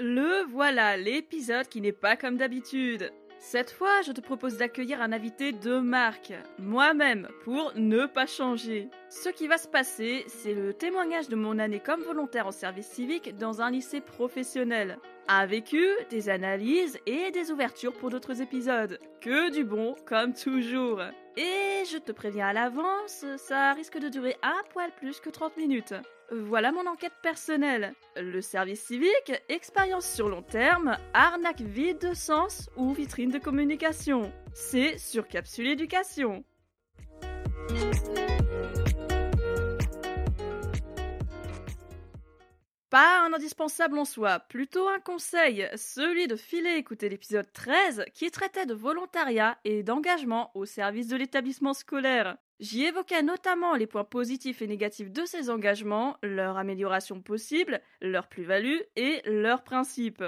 Le voilà, l'épisode qui n'est pas comme d'habitude. Cette fois, je te propose d'accueillir un invité de marque, moi-même, pour ne pas changer. Ce qui va se passer, c'est le témoignage de mon année comme volontaire en service civique dans un lycée professionnel. Un vécu, des analyses et des ouvertures pour d'autres épisodes. Que du bon, comme toujours. Et je te préviens à l'avance, ça risque de durer un poil plus que 30 minutes. Voilà mon enquête personnelle. Le service civique, expérience sur long terme, arnaque vide de sens ou vitrine de communication. C'est sur Capsule Éducation. Pas un indispensable en soi, plutôt un conseil, celui de filer écouter l'épisode 13 qui traitait de volontariat et d'engagement au service de l'établissement scolaire. J'y évoquais notamment les points positifs et négatifs de ces engagements, leur amélioration possible, leur plus-value et leurs principes.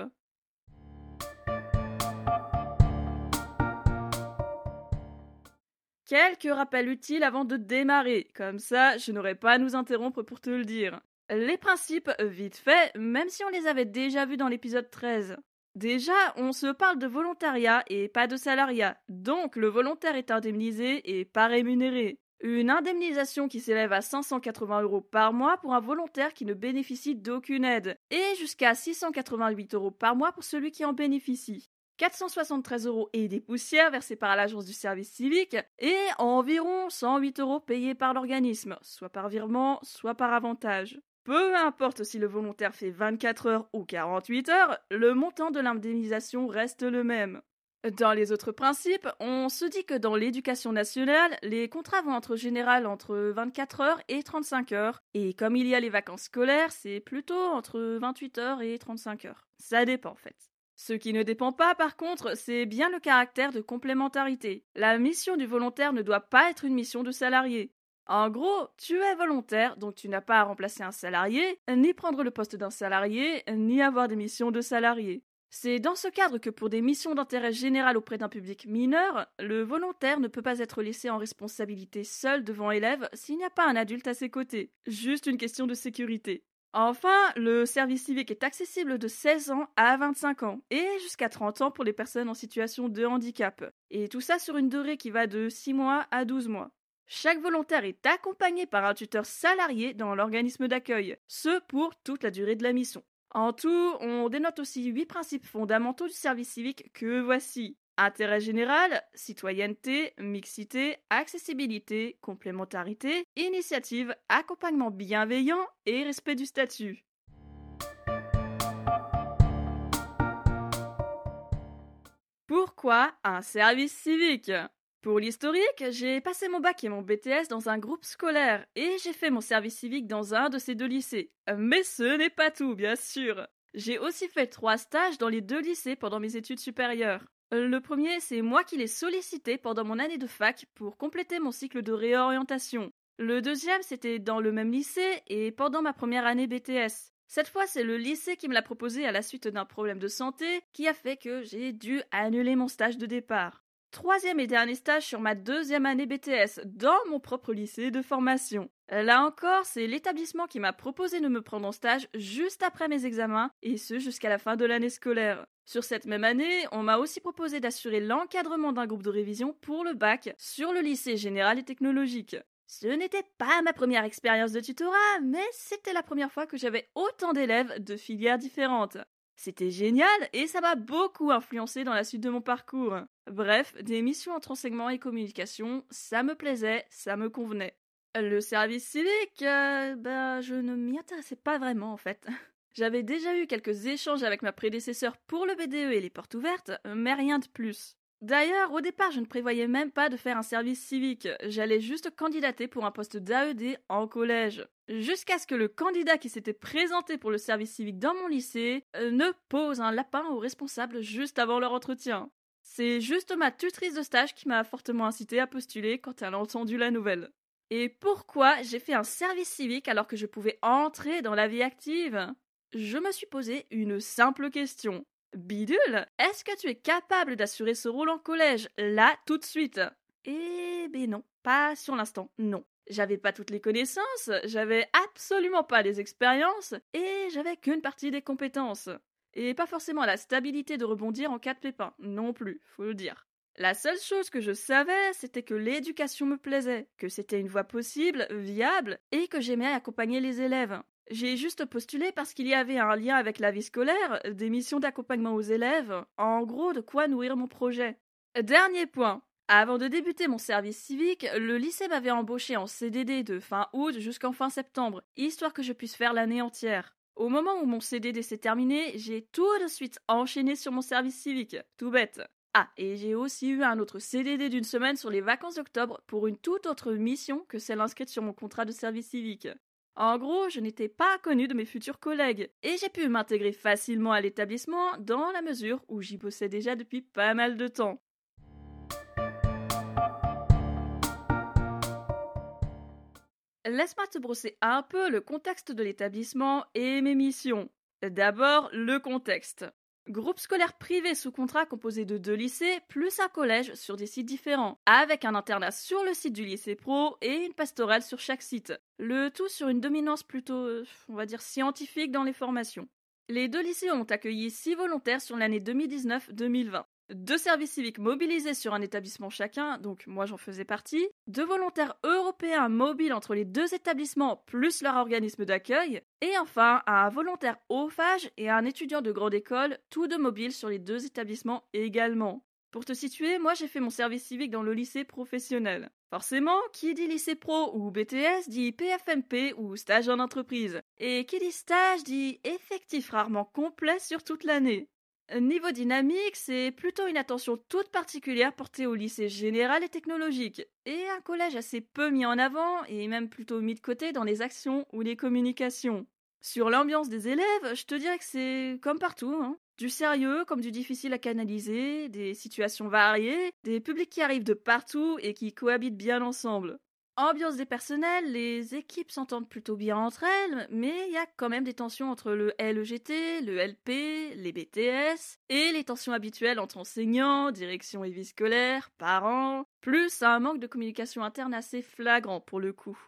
Quelques rappels utiles avant de démarrer, comme ça je n'aurai pas à nous interrompre pour te le dire. Les principes, vite fait, même si on les avait déjà vus dans l'épisode 13. Déjà, on se parle de volontariat et pas de salariat, donc le volontaire est indemnisé et pas rémunéré. Une indemnisation qui s'élève à 580 euros par mois pour un volontaire qui ne bénéficie d'aucune aide, et jusqu'à 688 euros par mois pour celui qui en bénéficie. 473 euros et des poussières versées par l'agence du service civique, et environ 108 euros payés par l'organisme, soit par virement, soit par avantage. Peu importe si le volontaire fait 24 heures ou 48 heures, le montant de l'indemnisation reste le même. Dans les autres principes, on se dit que dans l'éducation nationale, les contrats vont être général entre 24 heures et 35 heures, et comme il y a les vacances scolaires, c'est plutôt entre 28 heures et 35 heures. Ça dépend en fait. Ce qui ne dépend pas, par contre, c'est bien le caractère de complémentarité. La mission du volontaire ne doit pas être une mission de salarié. En gros, tu es volontaire, donc tu n'as pas à remplacer un salarié, ni prendre le poste d'un salarié, ni avoir des missions de salarié. C'est dans ce cadre que pour des missions d'intérêt général auprès d'un public mineur, le volontaire ne peut pas être laissé en responsabilité seul devant élèves s'il n'y a pas un adulte à ses côtés. Juste une question de sécurité. Enfin, le service civique est accessible de 16 ans à 25 ans et jusqu'à 30 ans pour les personnes en situation de handicap. Et tout ça sur une durée qui va de 6 mois à 12 mois. Chaque volontaire est accompagné par un tuteur salarié dans l'organisme d'accueil, ce pour toute la durée de la mission. En tout, on dénote aussi huit principes fondamentaux du service civique que voici. Intérêt général, citoyenneté, mixité, accessibilité, complémentarité, initiative, accompagnement bienveillant et respect du statut. Pourquoi un service civique? Pour l'historique, j'ai passé mon bac et mon BTS dans un groupe scolaire et j'ai fait mon service civique dans un de ces deux lycées. Mais ce n'est pas tout, bien sûr. J'ai aussi fait trois stages dans les deux lycées pendant mes études supérieures. Le premier, c'est moi qui l'ai sollicité pendant mon année de fac pour compléter mon cycle de réorientation. Le deuxième, c'était dans le même lycée et pendant ma première année BTS. Cette fois, c'est le lycée qui me l'a proposé à la suite d'un problème de santé qui a fait que j'ai dû annuler mon stage de départ troisième et dernier stage sur ma deuxième année BTS dans mon propre lycée de formation. Là encore, c'est l'établissement qui m'a proposé de me prendre en stage juste après mes examens, et ce jusqu'à la fin de l'année scolaire. Sur cette même année, on m'a aussi proposé d'assurer l'encadrement d'un groupe de révision pour le bac sur le lycée général et technologique. Ce n'était pas ma première expérience de tutorat, mais c'était la première fois que j'avais autant d'élèves de filières différentes. C'était génial et ça m'a beaucoup influencé dans la suite de mon parcours. Bref, des missions entre enseignement et communication, ça me plaisait, ça me convenait. Le service civique, euh, bah, je ne m'y intéressais pas vraiment en fait. J'avais déjà eu quelques échanges avec ma prédécesseur pour le BDE et les portes ouvertes, mais rien de plus. D'ailleurs, au départ, je ne prévoyais même pas de faire un service civique. J'allais juste candidater pour un poste d'AED en collège. Jusqu'à ce que le candidat qui s'était présenté pour le service civique dans mon lycée euh, ne pose un lapin aux responsables juste avant leur entretien. C'est juste ma tutrice de stage qui m'a fortement incité à postuler quand elle a entendu la nouvelle. Et pourquoi j'ai fait un service civique alors que je pouvais entrer dans la vie active? Je me suis posé une simple question. Bidule, est-ce que tu es capable d'assurer ce rôle en collège, là, tout de suite? Eh ben non, pas sur l'instant, non. J'avais pas toutes les connaissances, j'avais absolument pas les expériences, et j'avais qu'une partie des compétences. et pas forcément la stabilité de rebondir en cas de pépin, non plus, faut le dire. La seule chose que je savais, c'était que l'éducation me plaisait, que c'était une voie possible, viable, et que j'aimais accompagner les élèves. J'ai juste postulé parce qu'il y avait un lien avec la vie scolaire, des missions d'accompagnement aux élèves, en gros de quoi nourrir mon projet. Dernier point. Avant de débuter mon service civique, le lycée m'avait embauché en CDD de fin août jusqu'en fin septembre, histoire que je puisse faire l'année entière. Au moment où mon CDD s'est terminé, j'ai tout de suite enchaîné sur mon service civique. Tout bête. Ah, et j'ai aussi eu un autre CDD d'une semaine sur les vacances d'octobre pour une toute autre mission que celle inscrite sur mon contrat de service civique. En gros, je n'étais pas connue de mes futurs collègues, et j'ai pu m'intégrer facilement à l'établissement dans la mesure où j'y bossais déjà depuis pas mal de temps. Laisse-moi te brosser un peu le contexte de l'établissement et mes missions. D'abord, le contexte. Groupe scolaire privé sous contrat composé de deux lycées plus un collège sur des sites différents, avec un internat sur le site du lycée pro et une pastorale sur chaque site. Le tout sur une dominance plutôt, on va dire, scientifique dans les formations. Les deux lycées ont accueilli six volontaires sur l'année 2019-2020 deux services civiques mobilisés sur un établissement chacun, donc moi j'en faisais partie, deux volontaires européens mobiles entre les deux établissements plus leur organisme d'accueil, et enfin un volontaire phage et un étudiant de grande école, tous deux mobiles sur les deux établissements également. Pour te situer, moi j'ai fait mon service civique dans le lycée professionnel. Forcément, qui dit lycée pro ou BTS dit PFMP ou stage en entreprise. Et qui dit stage dit effectif rarement complet sur toute l'année. Niveau dynamique, c'est plutôt une attention toute particulière portée au lycée général et technologique, et un collège assez peu mis en avant et même plutôt mis de côté dans les actions ou les communications. Sur l'ambiance des élèves, je te dirais que c'est comme partout, hein. du sérieux comme du difficile à canaliser, des situations variées, des publics qui arrivent de partout et qui cohabitent bien ensemble. Ambiance des personnels, les équipes s'entendent plutôt bien entre elles, mais il y a quand même des tensions entre le LEGT, le LP, les BTS, et les tensions habituelles entre enseignants, direction et vie scolaire, parents, plus un manque de communication interne assez flagrant pour le coup.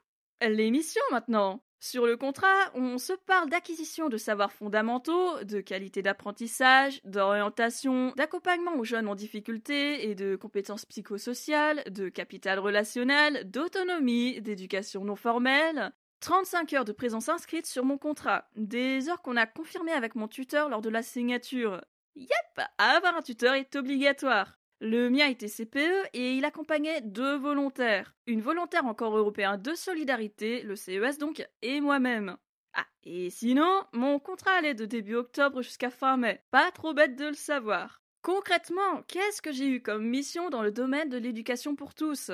Les missions maintenant. Sur le contrat, on se parle d'acquisition de savoirs fondamentaux, de qualité d'apprentissage, d'orientation, d'accompagnement aux jeunes en difficulté et de compétences psychosociales, de capital relationnel, d'autonomie, d'éducation non formelle. 35 heures de présence inscrite sur mon contrat, des heures qu'on a confirmées avec mon tuteur lors de la signature. Yep, avoir un tuteur est obligatoire. Le mien était CPE et il accompagnait deux volontaires. Une volontaire encore européen de solidarité, le CES donc, et moi-même. Ah, et sinon, mon contrat allait de début octobre jusqu'à fin mai. Pas trop bête de le savoir. Concrètement, qu'est-ce que j'ai eu comme mission dans le domaine de l'éducation pour tous?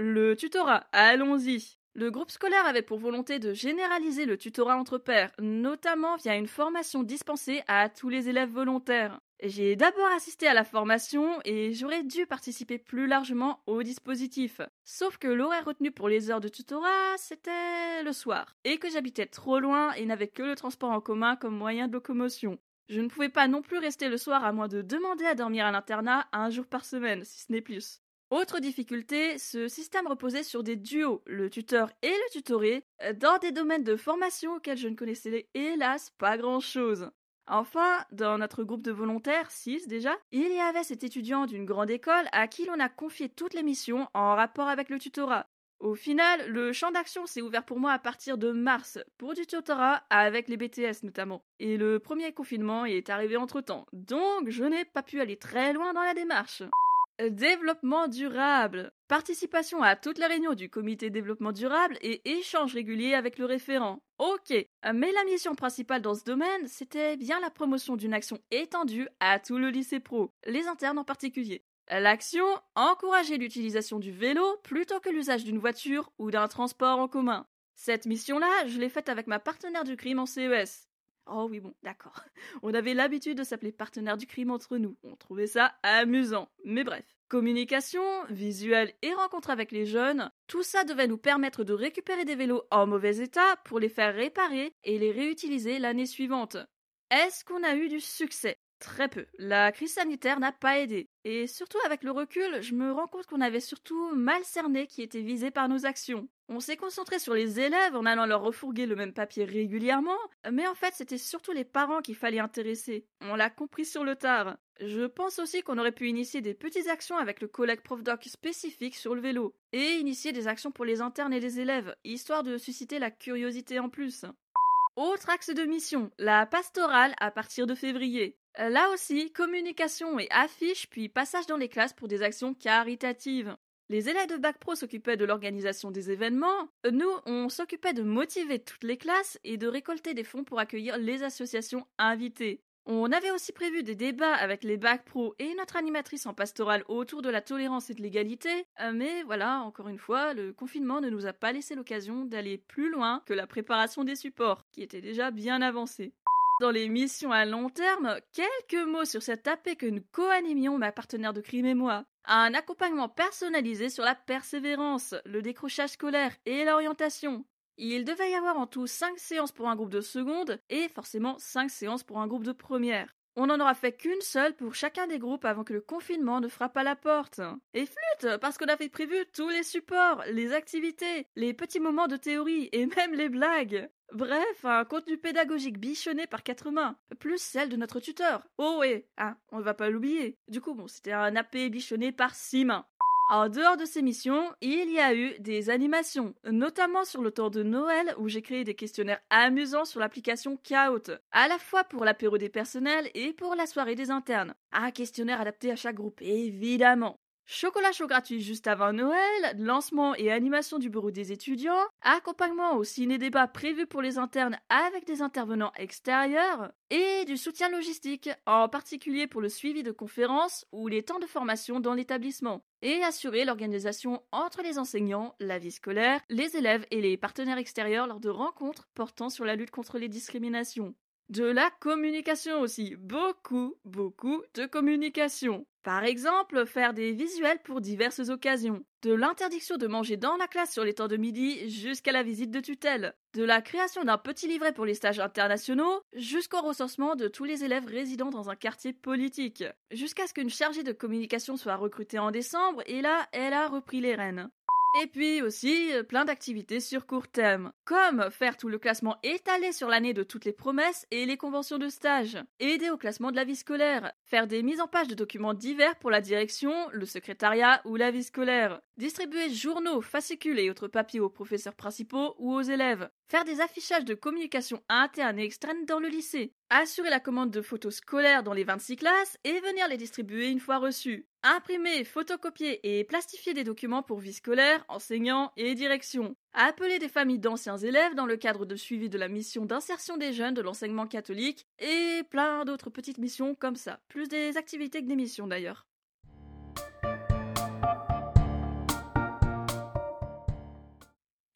Le tutorat, allons-y. Le groupe scolaire avait pour volonté de généraliser le tutorat entre pairs, notamment via une formation dispensée à tous les élèves volontaires. J'ai d'abord assisté à la formation et j'aurais dû participer plus largement au dispositif. Sauf que l'horaire retenu pour les heures de tutorat, c'était le soir, et que j'habitais trop loin et n'avais que le transport en commun comme moyen de locomotion. Je ne pouvais pas non plus rester le soir à moins de demander à dormir à l'internat un jour par semaine, si ce n'est plus. Autre difficulté, ce système reposait sur des duos, le tuteur et le tutoré, dans des domaines de formation auxquels je ne connaissais hélas pas grand-chose. Enfin, dans notre groupe de volontaires, 6 déjà, il y avait cet étudiant d'une grande école à qui l'on a confié toutes les missions en rapport avec le tutorat. Au final, le champ d'action s'est ouvert pour moi à partir de mars, pour du tutorat avec les BTS notamment. Et le premier confinement est arrivé entre temps, donc je n'ai pas pu aller très loin dans la démarche. Développement durable. Participation à toutes les réunions du comité développement durable et échange régulier avec le référent. Ok, mais la mission principale dans ce domaine, c'était bien la promotion d'une action étendue à tout le lycée pro, les internes en particulier. L'action, encourager l'utilisation du vélo plutôt que l'usage d'une voiture ou d'un transport en commun. Cette mission-là, je l'ai faite avec ma partenaire du crime en CES. Oh oui, bon, d'accord. On avait l'habitude de s'appeler partenaire du crime entre nous. On trouvait ça amusant. Mais bref. Communication, visuel et rencontre avec les jeunes, tout ça devait nous permettre de récupérer des vélos en mauvais état pour les faire réparer et les réutiliser l'année suivante. Est-ce qu'on a eu du succès? Très peu. La crise sanitaire n'a pas aidé. Et surtout avec le recul, je me rends compte qu'on avait surtout mal cerné qui était visé par nos actions. On s'est concentré sur les élèves en allant leur refourguer le même papier régulièrement, mais en fait c'était surtout les parents qu'il fallait intéresser. On l'a compris sur le tard. Je pense aussi qu'on aurait pu initier des petites actions avec le collègue prof doc spécifique sur le vélo, et initier des actions pour les internes et les élèves, histoire de susciter la curiosité en plus. Autre axe de mission, la pastorale à partir de février. Là aussi, communication et affiches, puis passage dans les classes pour des actions caritatives. Les élèves de Bac Pro s'occupaient de l'organisation des événements. Nous, on s'occupait de motiver toutes les classes et de récolter des fonds pour accueillir les associations invitées. On avait aussi prévu des débats avec les Bac Pro et notre animatrice en pastorale autour de la tolérance et de l'égalité, euh, mais voilà, encore une fois, le confinement ne nous a pas laissé l'occasion d'aller plus loin que la préparation des supports, qui était déjà bien avancée. Dans les missions à long terme, quelques mots sur cette AP que nous co-animions ma partenaire de crime et moi. Un accompagnement personnalisé sur la persévérance, le décrochage scolaire et l'orientation. Il devait y avoir en tout 5 séances pour un groupe de seconde et forcément 5 séances pour un groupe de première. On n'en aura fait qu'une seule pour chacun des groupes avant que le confinement ne frappe à la porte. Et flûte, parce qu'on avait prévu tous les supports, les activités, les petits moments de théorie et même les blagues. Bref, un contenu pédagogique bichonné par quatre mains, plus celle de notre tuteur. Oh ouais, ah, on ne va pas l'oublier. Du coup, bon, c'était un AP bichonné par six mains. En dehors de ces missions, il y a eu des animations, notamment sur le temps de Noël où j'ai créé des questionnaires amusants sur l'application Kahoot, à la fois pour l'apéro des personnels et pour la soirée des internes. Un questionnaire adapté à chaque groupe, évidemment. Chocolat chaud gratuit juste avant Noël, lancement et animation du bureau des étudiants, accompagnement au ciné-débat prévu pour les internes avec des intervenants extérieurs, et du soutien logistique, en particulier pour le suivi de conférences ou les temps de formation dans l'établissement, et assurer l'organisation entre les enseignants, la vie scolaire, les élèves et les partenaires extérieurs lors de rencontres portant sur la lutte contre les discriminations. De la communication aussi, beaucoup, beaucoup de communication. Par exemple, faire des visuels pour diverses occasions. De l'interdiction de manger dans la classe sur les temps de midi jusqu'à la visite de tutelle. De la création d'un petit livret pour les stages internationaux jusqu'au recensement de tous les élèves résidant dans un quartier politique. Jusqu'à ce qu'une chargée de communication soit recrutée en décembre et là, elle a repris les rênes. Et puis aussi euh, plein d'activités sur court terme, comme faire tout le classement étalé sur l'année de toutes les promesses et les conventions de stage, aider au classement de la vie scolaire, faire des mises en page de documents divers pour la direction, le secrétariat ou la vie scolaire, distribuer journaux, fascicules et autres papiers aux professeurs principaux ou aux élèves, faire des affichages de communication interne et externe dans le lycée, assurer la commande de photos scolaires dans les 26 classes et venir les distribuer une fois reçues, imprimer, photocopier et plastifier des documents pour vie scolaire, enseignants et direction, appeler des familles d'anciens élèves dans le cadre de suivi de la mission d'insertion des jeunes de l'enseignement catholique et plein d'autres petites missions comme ça, plus des activités que des missions d'ailleurs.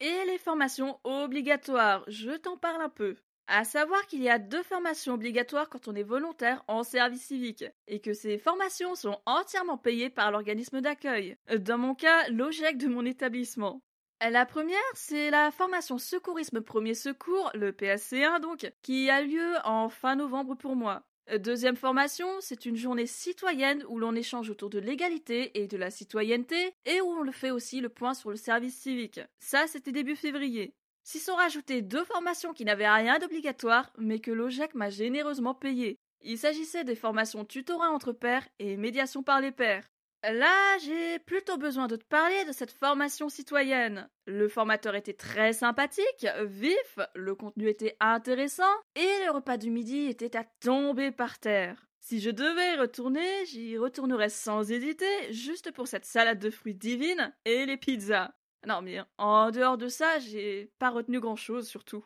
Et les formations obligatoires, je t'en parle un peu. À savoir qu'il y a deux formations obligatoires quand on est volontaire en service civique, et que ces formations sont entièrement payées par l'organisme d'accueil. Dans mon cas, l'OGEC de mon établissement. La première, c'est la formation secourisme premier secours, le PSC1 donc, qui a lieu en fin novembre pour moi. Deuxième formation, c'est une journée citoyenne où l'on échange autour de l'égalité et de la citoyenneté et où on le fait aussi le point sur le service civique. Ça, c'était début février. S'y sont rajoutées deux formations qui n'avaient rien d'obligatoire, mais que l'OGEC m'a généreusement payées. Il s'agissait des formations tutorat entre pairs et médiation par les pairs. Là, j'ai plutôt besoin de te parler de cette formation citoyenne. Le formateur était très sympathique, vif, le contenu était intéressant, et le repas du midi était à tomber par terre. Si je devais retourner, j'y retournerais sans hésiter, juste pour cette salade de fruits divine et les pizzas. Non, mais en dehors de ça, j'ai pas retenu grand chose surtout.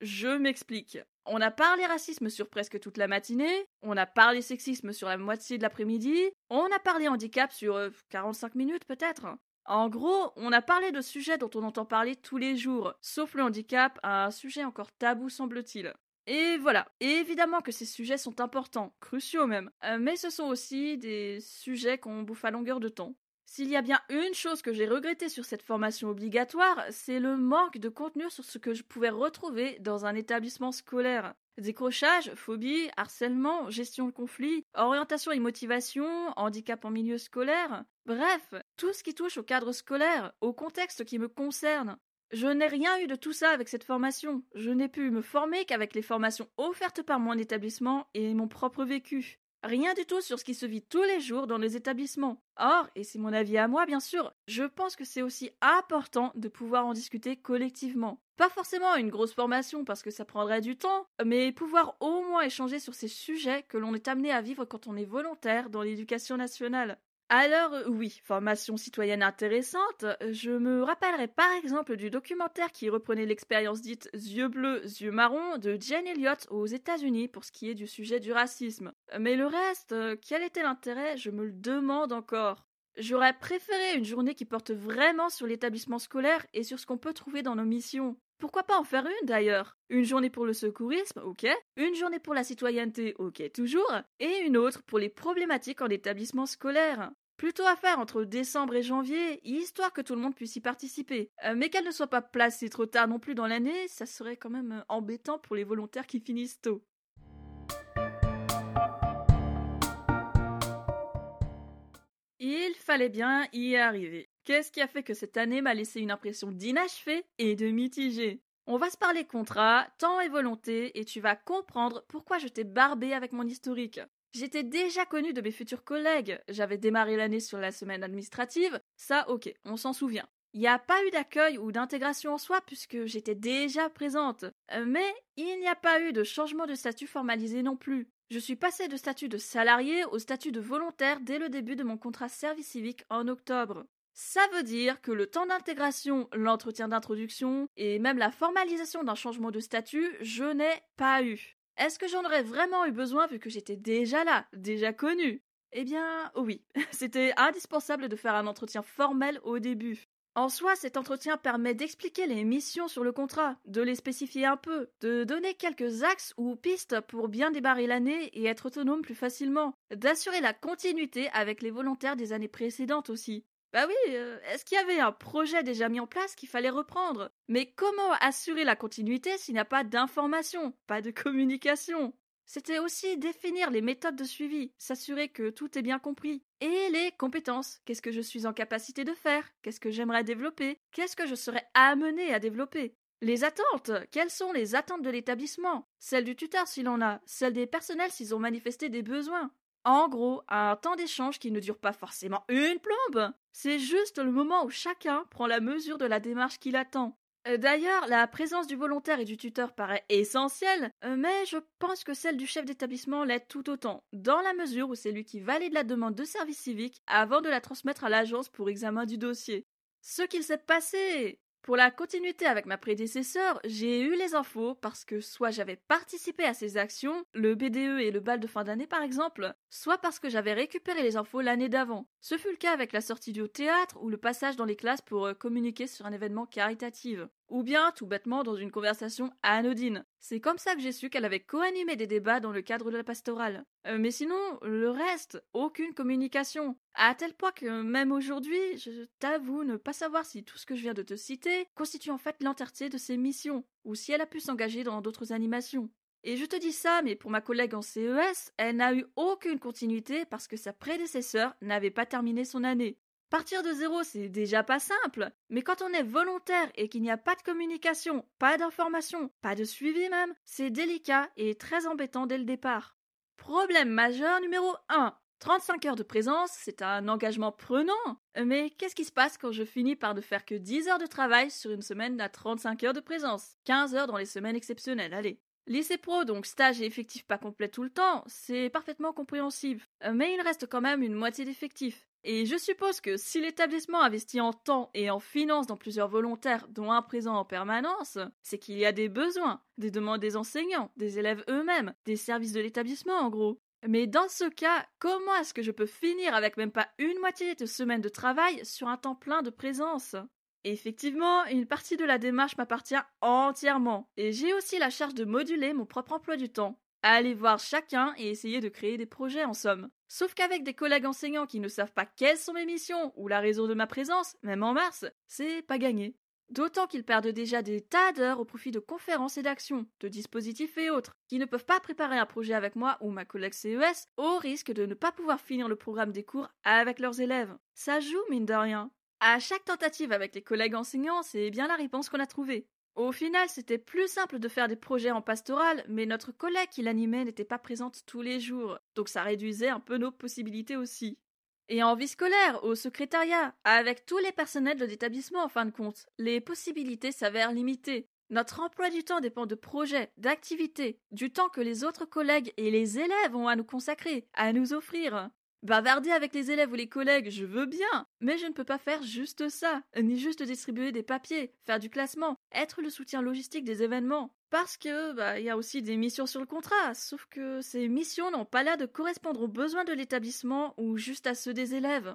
Je m'explique. On a parlé racisme sur presque toute la matinée, on a parlé sexisme sur la moitié de l'après-midi, on a parlé handicap sur 45 euh, minutes peut-être. En gros, on a parlé de sujets dont on entend parler tous les jours, sauf le handicap, un sujet encore tabou semble-t-il. Et voilà, évidemment que ces sujets sont importants, cruciaux même, euh, mais ce sont aussi des sujets qu'on bouffe à longueur de temps. S'il y a bien une chose que j'ai regrettée sur cette formation obligatoire, c'est le manque de contenu sur ce que je pouvais retrouver dans un établissement scolaire. Décrochage, phobie, harcèlement, gestion de conflit, orientation et motivation, handicap en milieu scolaire, bref, tout ce qui touche au cadre scolaire, au contexte qui me concerne. Je n'ai rien eu de tout ça avec cette formation. Je n'ai pu me former qu'avec les formations offertes par mon établissement et mon propre vécu. Rien du tout sur ce qui se vit tous les jours dans les établissements. Or, et c'est mon avis à moi bien sûr, je pense que c'est aussi important de pouvoir en discuter collectivement. Pas forcément une grosse formation parce que ça prendrait du temps, mais pouvoir au moins échanger sur ces sujets que l'on est amené à vivre quand on est volontaire dans l'éducation nationale. Alors euh, oui, formation citoyenne intéressante. Je me rappellerai par exemple du documentaire qui reprenait l'expérience dite yeux bleus, yeux marrons de Jane Elliott aux États-Unis pour ce qui est du sujet du racisme. Mais le reste, euh, quel était l'intérêt? Je me le demande encore. J'aurais préféré une journée qui porte vraiment sur l'établissement scolaire et sur ce qu'on peut trouver dans nos missions. Pourquoi pas en faire une d'ailleurs? Une journée pour le secourisme, ok. Une journée pour la citoyenneté, ok toujours. Et une autre pour les problématiques en établissement scolaire. Plutôt à faire entre décembre et janvier, histoire que tout le monde puisse y participer. Euh, mais qu'elle ne soit pas placée trop tard non plus dans l'année, ça serait quand même euh, embêtant pour les volontaires qui finissent tôt. Il fallait bien y arriver. Qu'est-ce qui a fait que cette année m'a laissé une impression d'inachevé et de mitigé On va se parler contrat, temps et volonté, et tu vas comprendre pourquoi je t'ai barbé avec mon historique. J'étais déjà connue de mes futurs collègues. J'avais démarré l'année sur la semaine administrative. Ça, ok, on s'en souvient. Il n'y a pas eu d'accueil ou d'intégration en soi puisque j'étais déjà présente. Euh, mais il n'y a pas eu de changement de statut formalisé non plus. Je suis passée de statut de salarié au statut de volontaire dès le début de mon contrat service civique en octobre. Ça veut dire que le temps d'intégration, l'entretien d'introduction et même la formalisation d'un changement de statut, je n'ai pas eu. Est-ce que j'en aurais vraiment eu besoin vu que j'étais déjà là, déjà connue? Eh bien, oui, c'était indispensable de faire un entretien formel au début. En soi, cet entretien permet d'expliquer les missions sur le contrat, de les spécifier un peu, de donner quelques axes ou pistes pour bien débarrer l'année et être autonome plus facilement, d'assurer la continuité avec les volontaires des années précédentes aussi. Bah oui, euh, est-ce qu'il y avait un projet déjà mis en place qu'il fallait reprendre? Mais comment assurer la continuité s'il n'y a pas d'information, pas de communication? C'était aussi définir les méthodes de suivi, s'assurer que tout est bien compris. Et les compétences, qu'est-ce que je suis en capacité de faire? Qu'est-ce que j'aimerais développer? Qu'est-ce que je serais amené à développer? Les attentes Quelles sont les attentes de l'établissement? Celles du tuteur s'il en a, celles des personnels s'ils ont manifesté des besoins? En gros, un temps d'échange qui ne dure pas forcément une plombe. C'est juste le moment où chacun prend la mesure de la démarche qu'il attend. Euh, d'ailleurs, la présence du volontaire et du tuteur paraît essentielle, euh, mais je pense que celle du chef d'établissement l'est tout autant, dans la mesure où c'est lui qui valide la demande de service civique avant de la transmettre à l'agence pour examen du dossier. Ce qu'il s'est passé pour la continuité avec ma prédécesseur, j'ai eu les infos parce que soit j'avais participé à ces actions, le BDE et le bal de fin d'année par exemple, soit parce que j'avais récupéré les infos l'année d'avant. Ce fut le cas avec la sortie du théâtre ou le passage dans les classes pour euh, communiquer sur un événement caritatif ou bien tout bêtement dans une conversation anodine. C'est comme ça que j'ai su qu'elle avait co-animé des débats dans le cadre de la pastorale. Euh, mais sinon, le reste, aucune communication. À tel point que même aujourd'hui, je t'avoue ne pas savoir si tout ce que je viens de te citer constitue en fait l'entièreté de ses missions, ou si elle a pu s'engager dans d'autres animations. Et je te dis ça, mais pour ma collègue en CES, elle n'a eu aucune continuité parce que sa prédécesseur n'avait pas terminé son année. Partir de zéro, c'est déjà pas simple, mais quand on est volontaire et qu'il n'y a pas de communication, pas d'information, pas de suivi même, c'est délicat et très embêtant dès le départ. Problème majeur numéro 1. 35 heures de présence, c'est un engagement prenant. Mais qu'est-ce qui se passe quand je finis par ne faire que 10 heures de travail sur une semaine à 35 heures de présence? 15 heures dans les semaines exceptionnelles, allez. Lycée pro, donc stage et effectif pas complet tout le temps, c'est parfaitement compréhensible. Mais il reste quand même une moitié d'effectifs. Et je suppose que si l'établissement investit en temps et en finances dans plusieurs volontaires, dont un présent en permanence, c'est qu'il y a des besoins, des demandes des enseignants, des élèves eux-mêmes, des services de l'établissement en gros. Mais dans ce cas, comment est-ce que je peux finir avec même pas une moitié de semaine de travail sur un temps plein de présence? Effectivement, une partie de la démarche m'appartient entièrement, et j'ai aussi la charge de moduler mon propre emploi du temps aller voir chacun et essayer de créer des projets en somme. Sauf qu'avec des collègues enseignants qui ne savent pas quelles sont mes missions ou la raison de ma présence, même en mars, c'est pas gagné. D'autant qu'ils perdent déjà des tas d'heures au profit de conférences et d'actions, de dispositifs et autres, qui ne peuvent pas préparer un projet avec moi ou ma collègue CES au risque de ne pas pouvoir finir le programme des cours avec leurs élèves. Ça joue, mine de rien. À chaque tentative avec les collègues enseignants, c'est bien la réponse qu'on a trouvée. Au final, c'était plus simple de faire des projets en pastoral, mais notre collègue qui l'animait n'était pas présente tous les jours, donc ça réduisait un peu nos possibilités aussi. Et en vie scolaire, au secrétariat, avec tous les personnels de l'établissement en fin de compte, les possibilités s'avèrent limitées. Notre emploi du temps dépend de projets, d'activités, du temps que les autres collègues et les élèves ont à nous consacrer, à nous offrir. Bavarder avec les élèves ou les collègues, je veux bien, mais je ne peux pas faire juste ça, ni juste distribuer des papiers, faire du classement, être le soutien logistique des événements. Parce que, bah, il y a aussi des missions sur le contrat, sauf que ces missions n'ont pas l'air de correspondre aux besoins de l'établissement ou juste à ceux des élèves.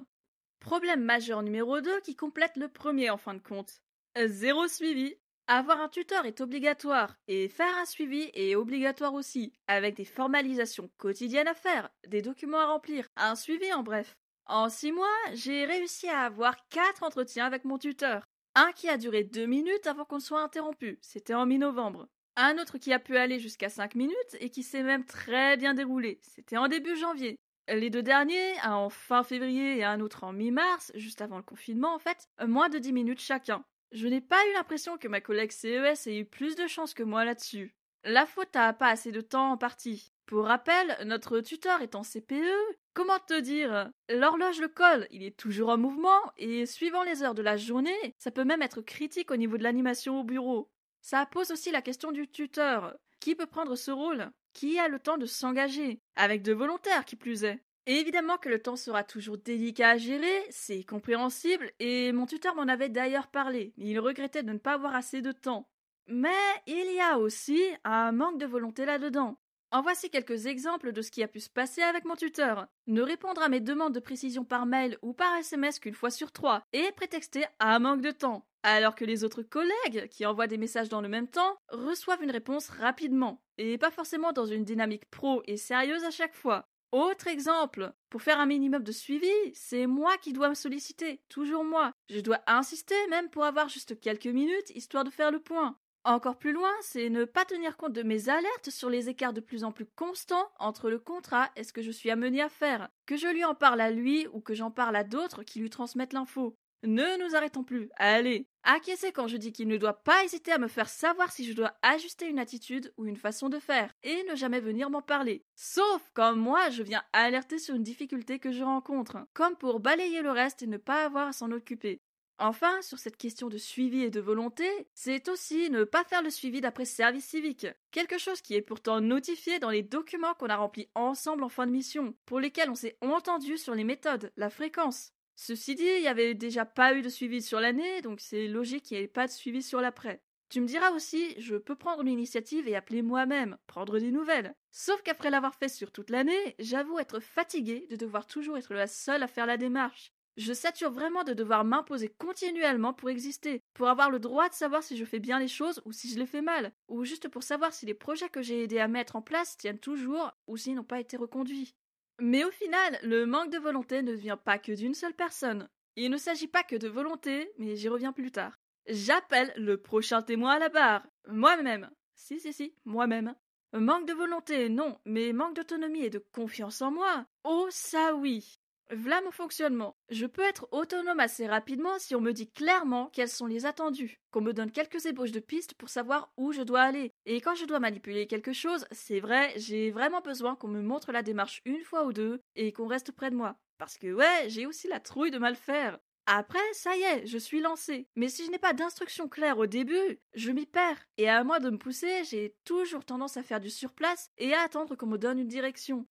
Problème majeur numéro 2 qui complète le premier en fin de compte. Zéro suivi. Avoir un tuteur est obligatoire et faire un suivi est obligatoire aussi, avec des formalisations quotidiennes à faire, des documents à remplir, un suivi en bref. En six mois, j'ai réussi à avoir quatre entretiens avec mon tuteur. Un qui a duré deux minutes avant qu'on soit interrompu, c'était en mi-novembre. Un autre qui a pu aller jusqu'à cinq minutes et qui s'est même très bien déroulé, c'était en début janvier. Les deux derniers, un en fin février et un autre en mi-mars, juste avant le confinement en fait, moins de dix minutes chacun. Je n'ai pas eu l'impression que ma collègue CES ait eu plus de chance que moi là-dessus. La faute à pas assez de temps en partie. Pour rappel, notre tuteur est en CPE. Comment te dire? L'horloge le colle, il est toujours en mouvement, et suivant les heures de la journée, ça peut même être critique au niveau de l'animation au bureau. Ça pose aussi la question du tuteur. Qui peut prendre ce rôle? Qui a le temps de s'engager? Avec de volontaires qui plus est. Évidemment que le temps sera toujours délicat à gérer, c'est compréhensible, et mon tuteur m'en avait d'ailleurs parlé, il regrettait de ne pas avoir assez de temps. Mais il y a aussi un manque de volonté là-dedans. En voici quelques exemples de ce qui a pu se passer avec mon tuteur. Ne répondre à mes demandes de précision par mail ou par SMS qu'une fois sur trois, et prétexter un manque de temps. Alors que les autres collègues, qui envoient des messages dans le même temps, reçoivent une réponse rapidement, et pas forcément dans une dynamique pro et sérieuse à chaque fois. Autre exemple, pour faire un minimum de suivi, c'est moi qui dois me solliciter, toujours moi. Je dois insister même pour avoir juste quelques minutes, histoire de faire le point. Encore plus loin, c'est ne pas tenir compte de mes alertes sur les écarts de plus en plus constants entre le contrat et ce que je suis amené à faire, que je lui en parle à lui ou que j'en parle à d'autres qui lui transmettent l'info. Ne nous arrêtons plus. Allez, acquiescez quand je dis qu'il ne doit pas hésiter à me faire savoir si je dois ajuster une attitude ou une façon de faire, et ne jamais venir m'en parler. Sauf quand moi je viens alerter sur une difficulté que je rencontre, comme pour balayer le reste et ne pas avoir à s'en occuper. Enfin, sur cette question de suivi et de volonté, c'est aussi ne pas faire le suivi d'après service civique, quelque chose qui est pourtant notifié dans les documents qu'on a remplis ensemble en fin de mission, pour lesquels on s'est entendu sur les méthodes, la fréquence. Ceci dit, il n'y avait déjà pas eu de suivi sur l'année, donc c'est logique qu'il n'y ait pas de suivi sur l'après. Tu me diras aussi, je peux prendre l'initiative et appeler moi-même, prendre des nouvelles. Sauf qu'après l'avoir fait sur toute l'année, j'avoue être fatiguée de devoir toujours être la seule à faire la démarche. Je sature vraiment de devoir m'imposer continuellement pour exister, pour avoir le droit de savoir si je fais bien les choses ou si je les fais mal, ou juste pour savoir si les projets que j'ai aidé à mettre en place tiennent toujours ou s'ils n'ont pas été reconduits. Mais au final, le manque de volonté ne vient pas que d'une seule personne. Il ne s'agit pas que de volonté, mais j'y reviens plus tard. J'appelle le prochain témoin à la barre. Moi-même. Si, si, si, moi-même. Manque de volonté, non, mais manque d'autonomie et de confiance en moi. Oh, ça oui. V'là mon fonctionnement. Je peux être autonome assez rapidement si on me dit clairement quels sont les attendus, qu'on me donne quelques ébauches de pistes pour savoir où je dois aller. Et quand je dois manipuler quelque chose, c'est vrai, j'ai vraiment besoin qu'on me montre la démarche une fois ou deux et qu'on reste près de moi. Parce que ouais, j'ai aussi la trouille de mal faire. Après, ça y est, je suis lancé. Mais si je n'ai pas d'instructions claires au début, je m'y perds. Et à moi de me pousser, j'ai toujours tendance à faire du surplace et à attendre qu'on me donne une direction.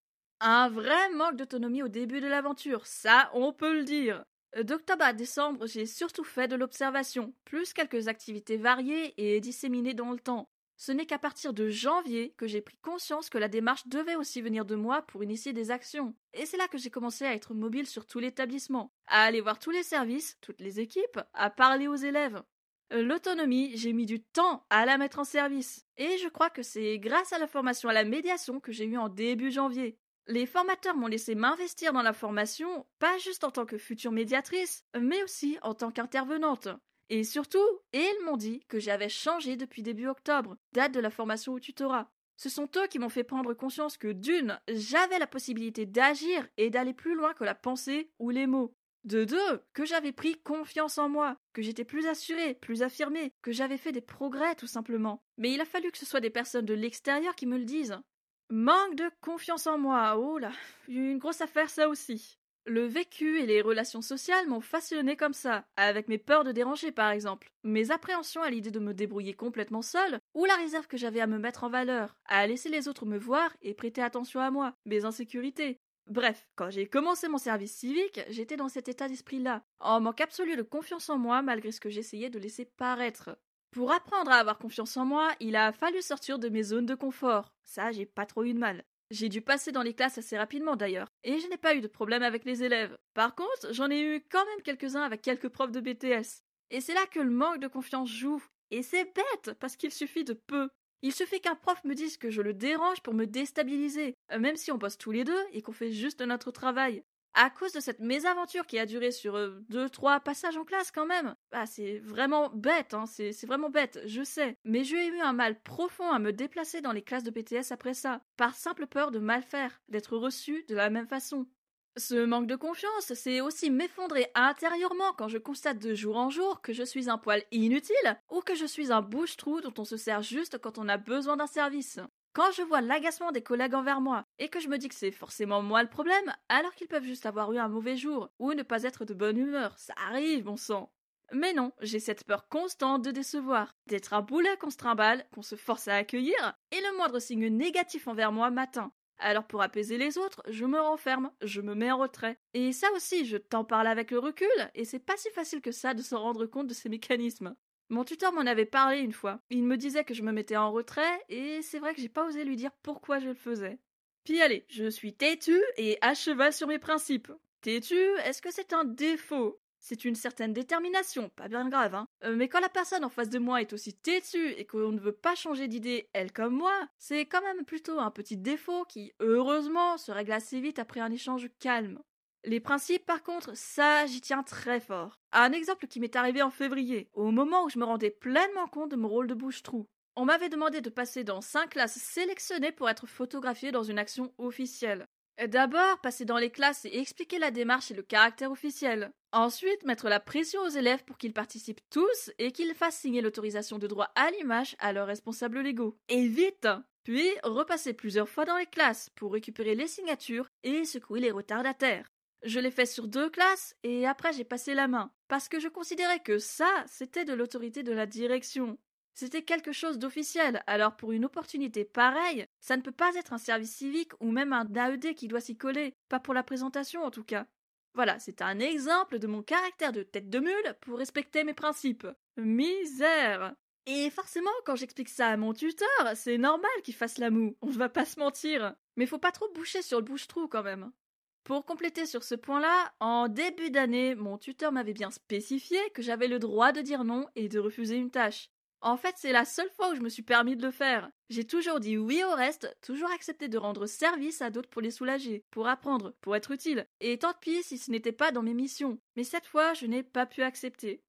Un vrai manque d'autonomie au début de l'aventure, ça on peut le dire. D'octobre à décembre, j'ai surtout fait de l'observation, plus quelques activités variées et disséminées dans le temps. Ce n'est qu'à partir de janvier que j'ai pris conscience que la démarche devait aussi venir de moi pour initier des actions. Et c'est là que j'ai commencé à être mobile sur tout l'établissement, à aller voir tous les services, toutes les équipes, à parler aux élèves. L'autonomie, j'ai mis du temps à la mettre en service. Et je crois que c'est grâce à la formation à la médiation que j'ai eue en début janvier. Les formateurs m'ont laissé m'investir dans la formation, pas juste en tant que future médiatrice, mais aussi en tant qu'intervenante. Et surtout, ils m'ont dit que j'avais changé depuis début octobre, date de la formation au tutorat. Ce sont eux qui m'ont fait prendre conscience que d'une, j'avais la possibilité d'agir et d'aller plus loin que la pensée ou les mots. De deux, que j'avais pris confiance en moi, que j'étais plus assurée, plus affirmée, que j'avais fait des progrès tout simplement. Mais il a fallu que ce soit des personnes de l'extérieur qui me le disent. Manque de confiance en moi, oh là, une grosse affaire ça aussi. Le vécu et les relations sociales m'ont façonné comme ça, avec mes peurs de déranger par exemple, mes appréhensions à l'idée de me débrouiller complètement seule, ou la réserve que j'avais à me mettre en valeur, à laisser les autres me voir et prêter attention à moi, mes insécurités. Bref, quand j'ai commencé mon service civique, j'étais dans cet état d'esprit-là, en manque absolu de confiance en moi malgré ce que j'essayais de laisser paraître. Pour apprendre à avoir confiance en moi, il a fallu sortir de mes zones de confort. Ça, j'ai pas trop eu de mal. J'ai dû passer dans les classes assez rapidement d'ailleurs, et je n'ai pas eu de problème avec les élèves. Par contre, j'en ai eu quand même quelques-uns avec quelques profs de BTS. Et c'est là que le manque de confiance joue. Et c'est bête, parce qu'il suffit de peu. Il suffit qu'un prof me dise que je le dérange pour me déstabiliser, même si on bosse tous les deux et qu'on fait juste notre travail à cause de cette mésaventure qui a duré sur euh, deux, trois passages en classe quand même. Ah, c'est vraiment bête, hein, c'est vraiment bête, je sais. Mais j'ai eu un mal profond à me déplacer dans les classes de PTS après ça, par simple peur de mal faire, d'être reçu de la même façon. Ce manque de confiance, c'est aussi m'effondrer intérieurement quand je constate de jour en jour que je suis un poil inutile ou que je suis un bouche-trou dont on se sert juste quand on a besoin d'un service. Quand je vois l'agacement des collègues envers moi et que je me dis que c'est forcément moi le problème, alors qu'ils peuvent juste avoir eu un mauvais jour ou ne pas être de bonne humeur, ça arrive, bon sang. Mais non, j'ai cette peur constante de décevoir, d'être un boulet qu'on se trimballe, qu'on se force à accueillir, et le moindre signe négatif envers moi m'atteint. Alors pour apaiser les autres, je me renferme, je me mets en retrait. Et ça aussi, je t'en parle avec le recul, et c'est pas si facile que ça de se rendre compte de ces mécanismes. Mon tuteur m'en avait parlé une fois. Il me disait que je me mettais en retrait, et c'est vrai que j'ai pas osé lui dire pourquoi je le faisais. Puis allez, je suis têtu et à cheval sur mes principes. Têtu, est-ce que c'est un défaut? C'est une certaine détermination, pas bien grave, hein. Euh, mais quand la personne en face de moi est aussi têtue et qu'on ne veut pas changer d'idée, elle comme moi, c'est quand même plutôt un petit défaut qui, heureusement, se règle assez vite après un échange calme. Les principes, par contre, ça, j'y tiens très fort. Un exemple qui m'est arrivé en février, au moment où je me rendais pleinement compte de mon rôle de bouche-trou. On m'avait demandé de passer dans cinq classes sélectionnées pour être photographié dans une action officielle. D'abord, passer dans les classes et expliquer la démarche et le caractère officiel. Ensuite, mettre la pression aux élèves pour qu'ils participent tous et qu'ils fassent signer l'autorisation de droit à l'image à leurs responsables légaux. Et vite Puis, repasser plusieurs fois dans les classes pour récupérer les signatures et secouer les retardataires. Je l'ai fait sur deux classes et après j'ai passé la main, parce que je considérais que ça, c'était de l'autorité de la direction. C'était quelque chose d'officiel, alors pour une opportunité pareille, ça ne peut pas être un service civique ou même un AED qui doit s'y coller, pas pour la présentation en tout cas. Voilà, c'est un exemple de mon caractère de tête de mule pour respecter mes principes. Misère Et forcément, quand j'explique ça à mon tuteur, c'est normal qu'il fasse la moue, on ne va pas se mentir. Mais faut pas trop boucher sur le bouche-trou quand même. Pour compléter sur ce point-là, en début d'année, mon tuteur m'avait bien spécifié que j'avais le droit de dire non et de refuser une tâche. En fait, c'est la seule fois où je me suis permis de le faire. J'ai toujours dit oui au reste, toujours accepté de rendre service à d'autres pour les soulager, pour apprendre, pour être utile. Et tant pis si ce n'était pas dans mes missions. Mais cette fois, je n'ai pas pu accepter.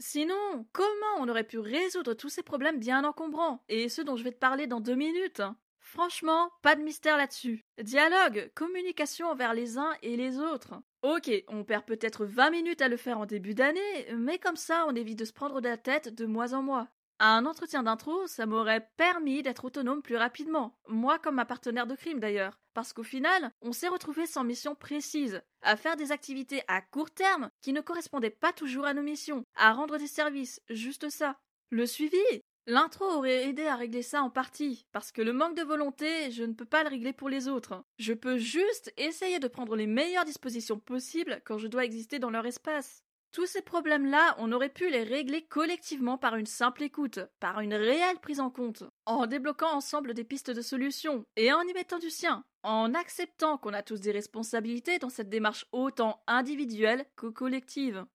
Sinon, comment on aurait pu résoudre tous ces problèmes bien encombrants, et ceux dont je vais te parler dans deux minutes Franchement, pas de mystère là-dessus. Dialogue, communication envers les uns et les autres. Ok, on perd peut-être 20 minutes à le faire en début d'année, mais comme ça on évite de se prendre de la tête de mois en mois. Un entretien d'intro, ça m'aurait permis d'être autonome plus rapidement, moi comme ma partenaire de crime d'ailleurs, parce qu'au final, on s'est retrouvé sans mission précise, à faire des activités à court terme qui ne correspondaient pas toujours à nos missions, à rendre des services, juste ça. Le suivi, L'intro aurait aidé à régler ça en partie, parce que le manque de volonté, je ne peux pas le régler pour les autres. Je peux juste essayer de prendre les meilleures dispositions possibles quand je dois exister dans leur espace. Tous ces problèmes-là, on aurait pu les régler collectivement par une simple écoute, par une réelle prise en compte, en débloquant ensemble des pistes de solutions, et en y mettant du sien, en acceptant qu'on a tous des responsabilités dans cette démarche autant individuelle que collective.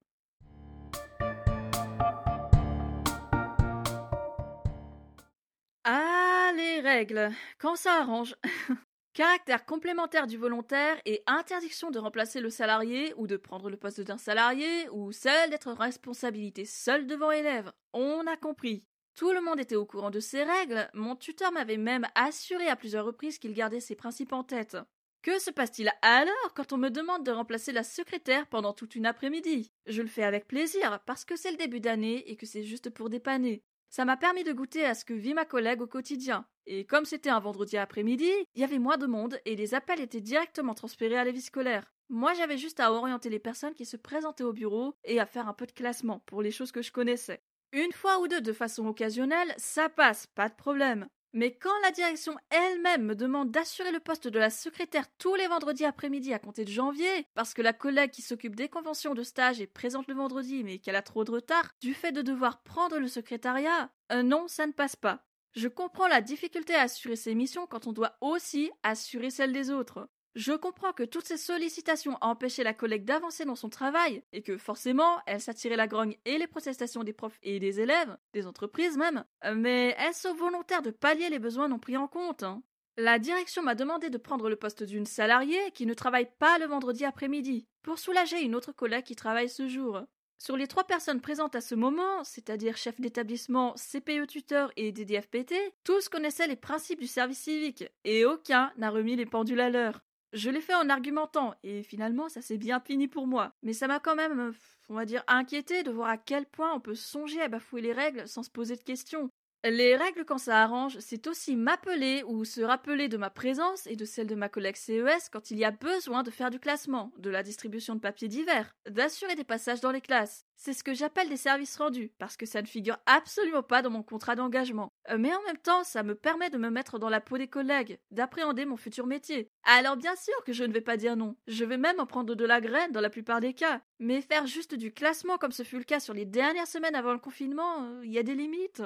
Ah, les règles, quand ça arrange. Caractère complémentaire du volontaire et interdiction de remplacer le salarié ou de prendre le poste d'un salarié ou celle d'être responsabilité seule devant élève. On a compris. Tout le monde était au courant de ces règles, mon tuteur m'avait même assuré à plusieurs reprises qu'il gardait ses principes en tête. Que se passe-t-il alors quand on me demande de remplacer la secrétaire pendant toute une après-midi? Je le fais avec plaisir, parce que c'est le début d'année et que c'est juste pour dépanner. Ça m'a permis de goûter à ce que vit ma collègue au quotidien. Et comme c'était un vendredi après-midi, il y avait moins de monde et les appels étaient directement transférés à la vie scolaire. Moi, j'avais juste à orienter les personnes qui se présentaient au bureau et à faire un peu de classement pour les choses que je connaissais. Une fois ou deux de façon occasionnelle, ça passe, pas de problème. Mais quand la direction elle-même me demande d'assurer le poste de la secrétaire tous les vendredis après-midi à compter de janvier, parce que la collègue qui s'occupe des conventions de stage est présente le vendredi mais qu'elle a trop de retard du fait de devoir prendre le secrétariat, euh, non, ça ne passe pas. Je comprends la difficulté à assurer ses missions quand on doit aussi assurer celles des autres. Je comprends que toutes ces sollicitations empêchaient la collègue d'avancer dans son travail, et que forcément elle s'attirait la grogne et les protestations des profs et des élèves, des entreprises même, mais est-ce volontaire de pallier les besoins non pris en compte hein? La direction m'a demandé de prendre le poste d'une salariée qui ne travaille pas le vendredi après-midi, pour soulager une autre collègue qui travaille ce jour. Sur les trois personnes présentes à ce moment, c'est-à-dire chef d'établissement, CPE tuteur et DDFPT, tous connaissaient les principes du service civique, et aucun n'a remis les pendules à l'heure. Je l'ai fait en argumentant, et finalement ça s'est bien fini pour moi. Mais ça m'a quand même, on va dire, inquiété de voir à quel point on peut songer à bafouer les règles sans se poser de questions. Les règles quand ça arrange, c'est aussi m'appeler ou se rappeler de ma présence et de celle de ma collègue CES quand il y a besoin de faire du classement, de la distribution de papiers divers, d'assurer des passages dans les classes. C'est ce que j'appelle des services rendus, parce que ça ne figure absolument pas dans mon contrat d'engagement. Euh, mais en même temps, ça me permet de me mettre dans la peau des collègues, d'appréhender mon futur métier. Alors bien sûr que je ne vais pas dire non, je vais même en prendre de la graine dans la plupart des cas. Mais faire juste du classement comme ce fut le cas sur les dernières semaines avant le confinement, euh, il y a des limites.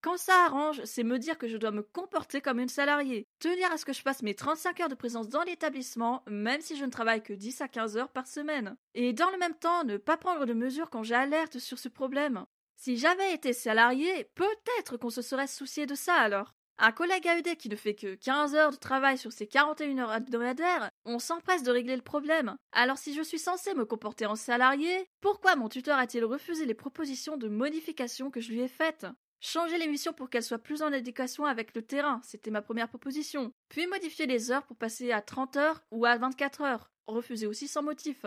Quand ça arrange, c'est me dire que je dois me comporter comme une salariée, tenir à ce que je fasse mes 35 heures de présence dans l'établissement, même si je ne travaille que 10 à 15 heures par semaine. Et dans le même temps, ne pas prendre de mesures quand j'alerte sur ce problème. Si j'avais été salarié, peut-être qu'on se serait soucié de ça alors. Un collègue AED qui ne fait que 15 heures de travail sur ses 41 heures hebdomadaires, on s'empresse de régler le problème. Alors si je suis censé me comporter en salarié, pourquoi mon tuteur a-t-il refusé les propositions de modification que je lui ai faites? Changer l'émission pour qu'elle soit plus en adéquation avec le terrain, c'était ma première proposition. Puis modifier les heures pour passer à 30 heures ou à 24 heures. Refuser aussi sans motif.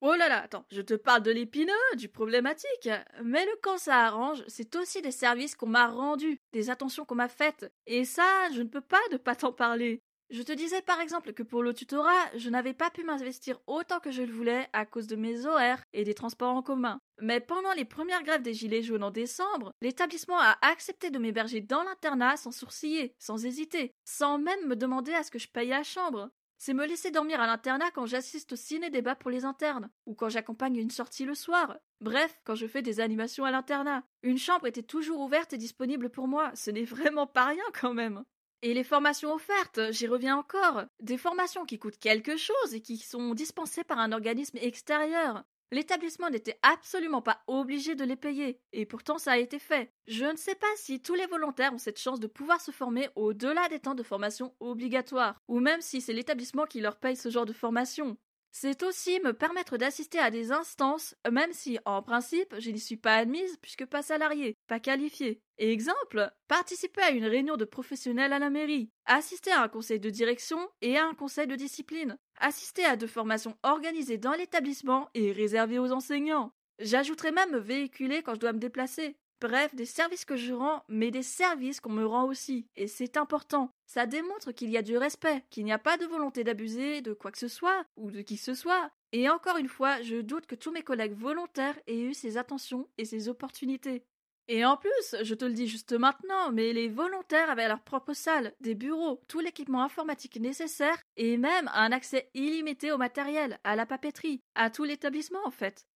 Oh là là, attends, je te parle de l'épineux, du problématique. Mais le quand ça arrange, c'est aussi des services qu'on m'a rendus, des attentions qu'on m'a faites. Et ça, je ne peux pas ne pas t'en parler. Je te disais par exemple que pour le tutorat, je n'avais pas pu m'investir autant que je le voulais à cause de mes horaires et des transports en commun. Mais pendant les premières grèves des Gilets jaunes en décembre, l'établissement a accepté de m'héberger dans l'internat sans sourciller, sans hésiter, sans même me demander à ce que je paye la chambre. C'est me laisser dormir à l'internat quand j'assiste au ciné-débat pour les internes, ou quand j'accompagne une sortie le soir. Bref, quand je fais des animations à l'internat. Une chambre était toujours ouverte et disponible pour moi, ce n'est vraiment pas rien quand même. Et les formations offertes, j'y reviens encore. Des formations qui coûtent quelque chose et qui sont dispensées par un organisme extérieur. L'établissement n'était absolument pas obligé de les payer, et pourtant ça a été fait. Je ne sais pas si tous les volontaires ont cette chance de pouvoir se former au-delà des temps de formation obligatoires, ou même si c'est l'établissement qui leur paye ce genre de formation. C'est aussi me permettre d'assister à des instances, même si, en principe, je n'y suis pas admise puisque pas salariée, pas qualifiée. Exemple, participer à une réunion de professionnels à la mairie, assister à un conseil de direction et à un conseil de discipline, assister à deux formations organisées dans l'établissement et réservées aux enseignants. J'ajouterai même me véhiculer quand je dois me déplacer. Bref, des services que je rends, mais des services qu'on me rend aussi. Et c'est important. Ça démontre qu'il y a du respect, qu'il n'y a pas de volonté d'abuser de quoi que ce soit, ou de qui que ce soit. Et encore une fois, je doute que tous mes collègues volontaires aient eu ces attentions et ces opportunités. Et en plus, je te le dis juste maintenant, mais les volontaires avaient leur propre salle, des bureaux, tout l'équipement informatique nécessaire et même un accès illimité au matériel, à la papeterie, à tout l'établissement en fait.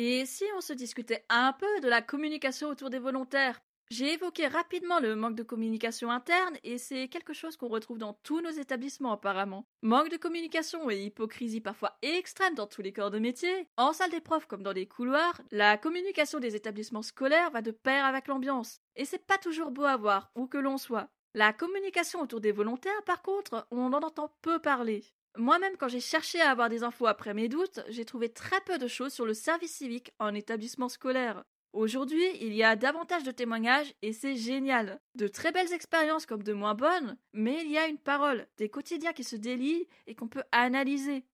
Et si on se discutait un peu de la communication autour des volontaires? J'ai évoqué rapidement le manque de communication interne et c'est quelque chose qu'on retrouve dans tous nos établissements apparemment. Manque de communication et hypocrisie parfois extrême dans tous les corps de métier. En salle des profs comme dans les couloirs, la communication des établissements scolaires va de pair avec l'ambiance. Et c'est pas toujours beau à voir, où que l'on soit. La communication autour des volontaires, par contre, on en entend peu parler. Moi-même, quand j'ai cherché à avoir des infos après mes doutes, j'ai trouvé très peu de choses sur le service civique en établissement scolaire. Aujourd'hui, il y a davantage de témoignages et c'est génial. De très belles expériences comme de moins bonnes, mais il y a une parole, des quotidiens qui se délient et qu'on peut analyser.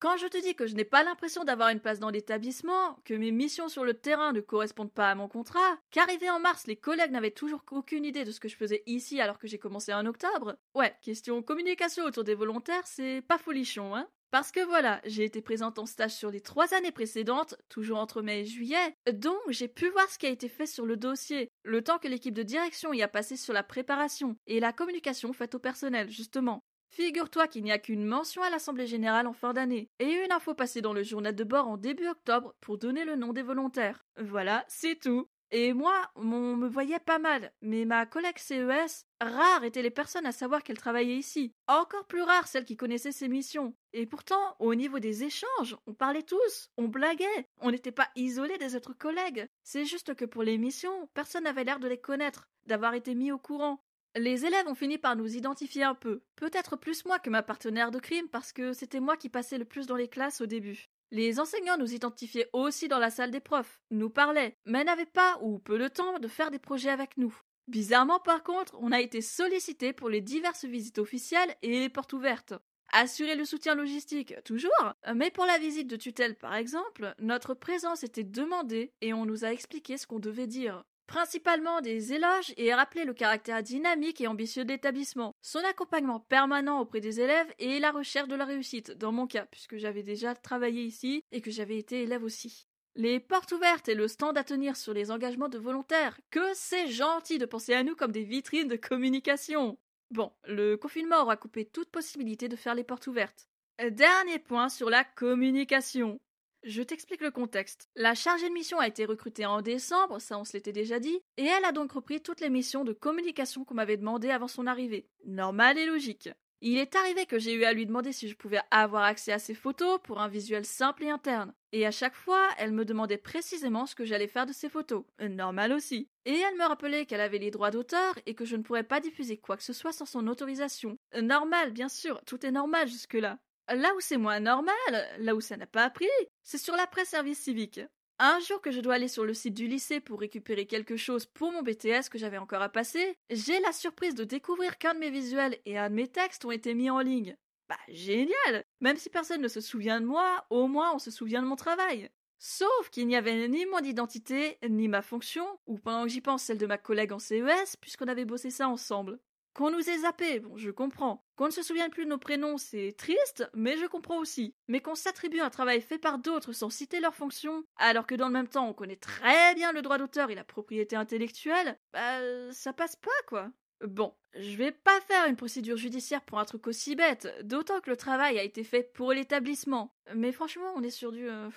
Quand je te dis que je n'ai pas l'impression d'avoir une place dans l'établissement, que mes missions sur le terrain ne correspondent pas à mon contrat, qu'arrivé en mars, les collègues n'avaient toujours aucune idée de ce que je faisais ici alors que j'ai commencé en octobre, ouais, question communication autour des volontaires, c'est pas folichon, hein. Parce que voilà, j'ai été présente en stage sur les trois années précédentes, toujours entre mai et juillet, donc j'ai pu voir ce qui a été fait sur le dossier, le temps que l'équipe de direction y a passé sur la préparation et la communication faite au personnel, justement. Figure-toi qu'il n'y a qu'une mention à l'Assemblée générale en fin d'année, et une info passée dans le journal de bord en début octobre pour donner le nom des volontaires. Voilà, c'est tout. Et moi, on me voyait pas mal, mais ma collègue CES, rares étaient les personnes à savoir qu'elle travaillait ici. Encore plus rares celles qui connaissaient ses missions. Et pourtant, au niveau des échanges, on parlait tous, on blaguait, on n'était pas isolés des autres collègues. C'est juste que pour les missions, personne n'avait l'air de les connaître, d'avoir été mis au courant. Les élèves ont fini par nous identifier un peu, peut-être plus moi que ma partenaire de crime parce que c'était moi qui passais le plus dans les classes au début. Les enseignants nous identifiaient aussi dans la salle des profs, nous parlaient, mais n'avaient pas ou peu de temps de faire des projets avec nous. Bizarrement par contre, on a été sollicité pour les diverses visites officielles et les portes ouvertes. Assurer le soutien logistique, toujours, mais pour la visite de tutelle par exemple, notre présence était demandée et on nous a expliqué ce qu'on devait dire principalement des éloges et rappeler le caractère dynamique et ambitieux de l'établissement, son accompagnement permanent auprès des élèves et la recherche de la réussite, dans mon cas, puisque j'avais déjà travaillé ici et que j'avais été élève aussi. Les portes ouvertes et le stand à tenir sur les engagements de volontaires, que c'est gentil de penser à nous comme des vitrines de communication. Bon, le confinement aura coupé toute possibilité de faire les portes ouvertes. Dernier point sur la communication. Je t'explique le contexte. La chargée de mission a été recrutée en décembre, ça on se l'était déjà dit, et elle a donc repris toutes les missions de communication qu'on m'avait demandées avant son arrivée. Normal et logique. Il est arrivé que j'ai eu à lui demander si je pouvais avoir accès à ses photos pour un visuel simple et interne. Et à chaque fois, elle me demandait précisément ce que j'allais faire de ces photos. Normal aussi. Et elle me rappelait qu'elle avait les droits d'auteur et que je ne pourrais pas diffuser quoi que ce soit sans son autorisation. Normal, bien sûr, tout est normal jusque-là. Là où c'est moins normal, là où ça n'a pas appris, c'est sur l'après-service civique. Un jour que je dois aller sur le site du lycée pour récupérer quelque chose pour mon BTS que j'avais encore à passer, j'ai la surprise de découvrir qu'un de mes visuels et un de mes textes ont été mis en ligne. Bah génial Même si personne ne se souvient de moi, au moins on se souvient de mon travail. Sauf qu'il n'y avait ni mon identité, ni ma fonction, ou pendant que j'y pense celle de ma collègue en CES, puisqu'on avait bossé ça ensemble. Qu'on nous ait zappé, bon, je comprends. Qu'on ne se souvienne plus de nos prénoms, c'est triste, mais je comprends aussi. Mais qu'on s'attribue un travail fait par d'autres sans citer leur fonction, alors que dans le même temps on connaît très bien le droit d'auteur et la propriété intellectuelle, bah ça passe pas quoi. Bon, je vais pas faire une procédure judiciaire pour un truc aussi bête, d'autant que le travail a été fait pour l'établissement. Mais franchement, on est sur du... Euh,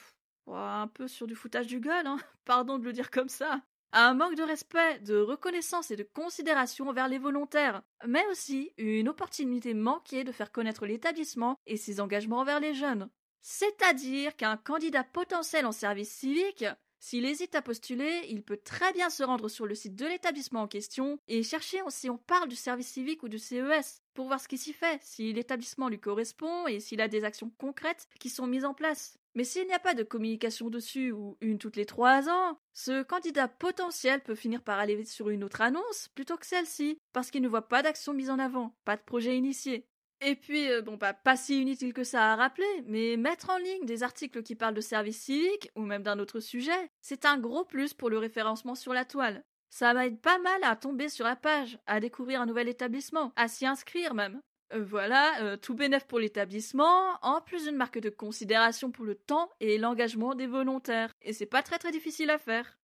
un peu sur du foutage du gueule, hein. Pardon de le dire comme ça un manque de respect, de reconnaissance et de considération envers les volontaires, mais aussi une opportunité manquée de faire connaître l'établissement et ses engagements envers les jeunes. C'est-à-dire qu'un candidat potentiel en service civique, s'il hésite à postuler, il peut très bien se rendre sur le site de l'établissement en question et chercher si on parle du service civique ou du CES pour voir ce qui s'y fait, si l'établissement lui correspond et s'il a des actions concrètes qui sont mises en place. Mais s'il n'y a pas de communication dessus ou une toutes les trois ans, ce candidat potentiel peut finir par aller sur une autre annonce plutôt que celle-ci, parce qu'il ne voit pas d'action mise en avant, pas de projet initié. Et puis, euh, bon, bah, pas si inutile que ça à rappeler, mais mettre en ligne des articles qui parlent de service civique, ou même d'un autre sujet, c'est un gros plus pour le référencement sur la toile. Ça m'aide pas mal à tomber sur la page, à découvrir un nouvel établissement, à s'y inscrire même. Euh, voilà, euh, tout bénéf pour l'établissement, en plus d'une marque de considération pour le temps et l'engagement des volontaires. Et c'est pas très très difficile à faire.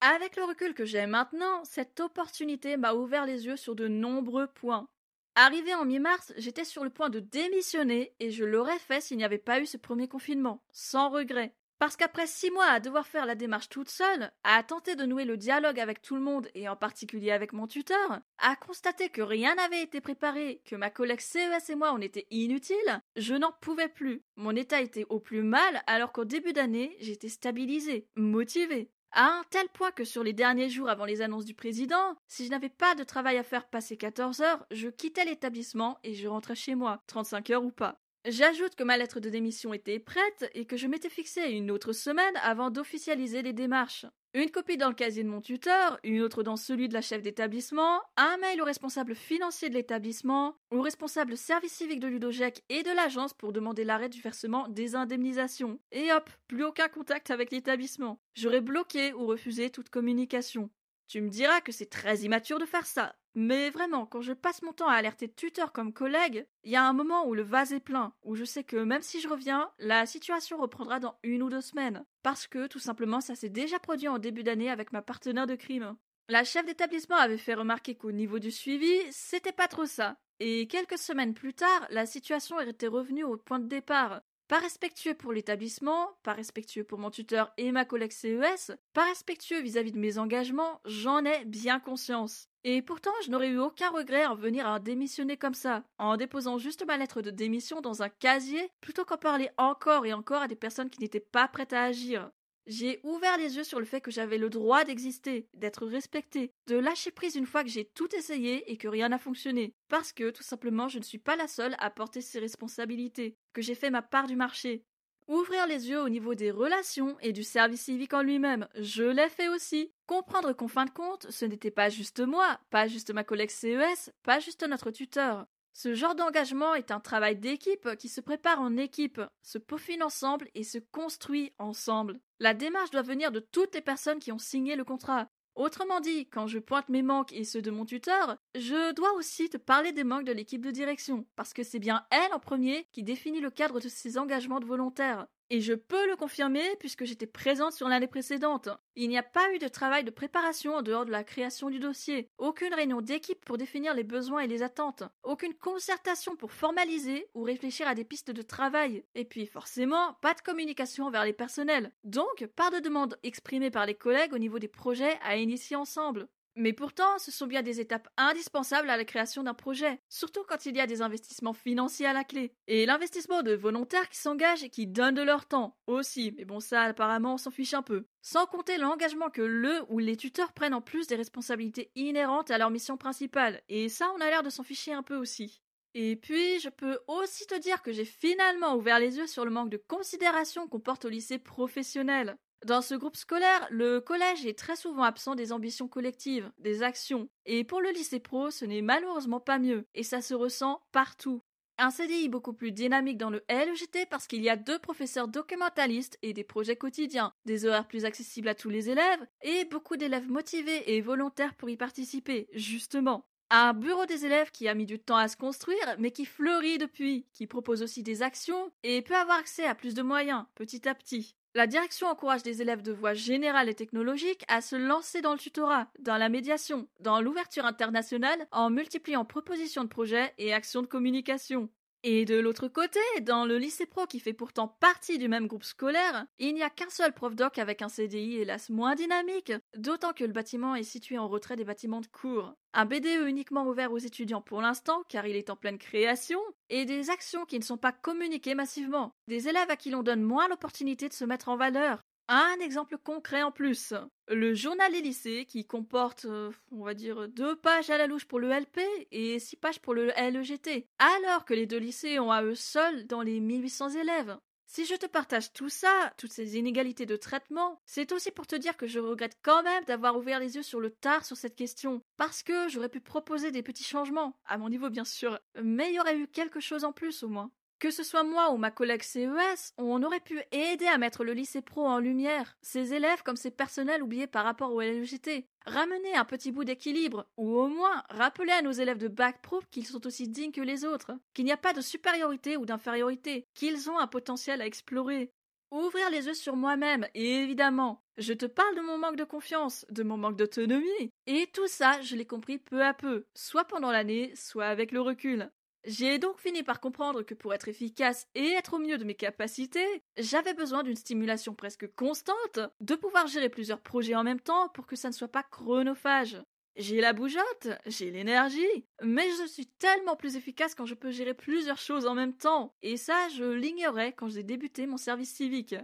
Avec le recul que j'ai maintenant, cette opportunité m'a ouvert les yeux sur de nombreux points. Arrivé en mi-mars, j'étais sur le point de démissionner et je l'aurais fait s'il n'y avait pas eu ce premier confinement, sans regret. Parce qu'après six mois à devoir faire la démarche toute seule, à tenter de nouer le dialogue avec tout le monde et en particulier avec mon tuteur, à constater que rien n'avait été préparé, que ma collègue CES et moi on était inutiles, je n'en pouvais plus. Mon état était au plus mal alors qu'au début d'année j'étais stabilisée, motivée. À un tel point que sur les derniers jours avant les annonces du président, si je n'avais pas de travail à faire passer 14 heures, je quittais l'établissement et je rentrais chez moi, 35 heures ou pas. J'ajoute que ma lettre de démission était prête et que je m'étais fixé une autre semaine avant d'officialiser les démarches. Une copie dans le casier de mon tuteur, une autre dans celui de la chef d'établissement, un mail au responsable financier de l'établissement, au responsable service civique de Ludogec et de l'agence pour demander l'arrêt du versement des indemnisations. Et hop, plus aucun contact avec l'établissement. J'aurais bloqué ou refusé toute communication. Tu me diras que c'est très immature de faire ça. Mais vraiment, quand je passe mon temps à alerter tuteur comme collègue, il y a un moment où le vase est plein, où je sais que même si je reviens, la situation reprendra dans une ou deux semaines. Parce que, tout simplement, ça s'est déjà produit en début d'année avec ma partenaire de crime. La chef d'établissement avait fait remarquer qu'au niveau du suivi, c'était pas trop ça. Et quelques semaines plus tard, la situation était revenue au point de départ. Pas respectueux pour l'établissement, pas respectueux pour mon tuteur et ma collègue CES, pas respectueux vis-à-vis de mes engagements, j'en ai bien conscience. Et pourtant, je n'aurais eu aucun regret en venir à démissionner comme ça, en déposant juste ma lettre de démission dans un casier, plutôt qu'en parler encore et encore à des personnes qui n'étaient pas prêtes à agir. J'ai ouvert les yeux sur le fait que j'avais le droit d'exister, d'être respecté, de lâcher prise une fois que j'ai tout essayé et que rien n'a fonctionné. Parce que, tout simplement, je ne suis pas la seule à porter ces responsabilités, que j'ai fait ma part du marché. Ouvrir les yeux au niveau des relations et du service civique en lui-même, je l'ai fait aussi. Comprendre qu'en fin de compte, ce n'était pas juste moi, pas juste ma collègue CES, pas juste notre tuteur. Ce genre d'engagement est un travail d'équipe qui se prépare en équipe, se peaufine ensemble et se construit ensemble. La démarche doit venir de toutes les personnes qui ont signé le contrat. Autrement dit, quand je pointe mes manques et ceux de mon tuteur, je dois aussi te parler des manques de l'équipe de direction, parce que c'est bien elle en premier qui définit le cadre de ses engagements de volontaires. Et je peux le confirmer puisque j'étais présente sur l'année précédente. Il n'y a pas eu de travail de préparation en dehors de la création du dossier, aucune réunion d'équipe pour définir les besoins et les attentes, aucune concertation pour formaliser ou réfléchir à des pistes de travail, et puis forcément pas de communication vers les personnels. Donc, pas de demande exprimée par les collègues au niveau des projets à initier ensemble. Mais pourtant, ce sont bien des étapes indispensables à la création d'un projet, surtout quand il y a des investissements financiers à la clé. Et l'investissement de volontaires qui s'engagent et qui donnent de leur temps aussi, mais bon ça apparemment on s'en fiche un peu. Sans compter l'engagement que le ou les tuteurs prennent en plus des responsabilités inhérentes à leur mission principale, et ça on a l'air de s'en ficher un peu aussi. Et puis, je peux aussi te dire que j'ai finalement ouvert les yeux sur le manque de considération qu'on porte au lycée professionnel. Dans ce groupe scolaire, le collège est très souvent absent des ambitions collectives, des actions. Et pour le lycée pro, ce n'est malheureusement pas mieux, et ça se ressent partout. Un CDI beaucoup plus dynamique dans le LEGT parce qu'il y a deux professeurs documentalistes et des projets quotidiens, des horaires plus accessibles à tous les élèves, et beaucoup d'élèves motivés et volontaires pour y participer, justement. Un bureau des élèves qui a mis du temps à se construire, mais qui fleurit depuis, qui propose aussi des actions et peut avoir accès à plus de moyens, petit à petit. La direction encourage des élèves de voie générale et technologique à se lancer dans le tutorat, dans la médiation, dans l'ouverture internationale en multipliant propositions de projets et actions de communication. Et de l'autre côté, dans le lycée pro qui fait pourtant partie du même groupe scolaire, il n'y a qu'un seul prof doc avec un CDI hélas moins dynamique, d'autant que le bâtiment est situé en retrait des bâtiments de cours. Un BDE uniquement ouvert aux étudiants pour l'instant, car il est en pleine création, et des actions qui ne sont pas communiquées massivement. Des élèves à qui l'on donne moins l'opportunité de se mettre en valeur, un exemple concret en plus. Le journal des lycées qui comporte, euh, on va dire, deux pages à la louche pour le LP et six pages pour le LEGT, alors que les deux lycées ont à eux seuls dans les 1800 élèves. Si je te partage tout ça, toutes ces inégalités de traitement, c'est aussi pour te dire que je regrette quand même d'avoir ouvert les yeux sur le tard sur cette question, parce que j'aurais pu proposer des petits changements, à mon niveau bien sûr, mais il y aurait eu quelque chose en plus au moins. Que ce soit moi ou ma collègue CES, on aurait pu aider à mettre le lycée pro en lumière, ses élèves comme ses personnels oubliés par rapport au LGT, ramener un petit bout d'équilibre, ou au moins rappeler à nos élèves de bac pro qu'ils sont aussi dignes que les autres, qu'il n'y a pas de supériorité ou d'infériorité, qu'ils ont un potentiel à explorer. Ouvrir les yeux sur moi-même, évidemment. Je te parle de mon manque de confiance, de mon manque d'autonomie. Et tout ça, je l'ai compris peu à peu, soit pendant l'année, soit avec le recul. J'ai donc fini par comprendre que pour être efficace et être au mieux de mes capacités, j'avais besoin d'une stimulation presque constante, de pouvoir gérer plusieurs projets en même temps pour que ça ne soit pas chronophage. J'ai la bougeotte, j'ai l'énergie, mais je suis tellement plus efficace quand je peux gérer plusieurs choses en même temps, et ça je l'ignorais quand j'ai débuté mon service civique.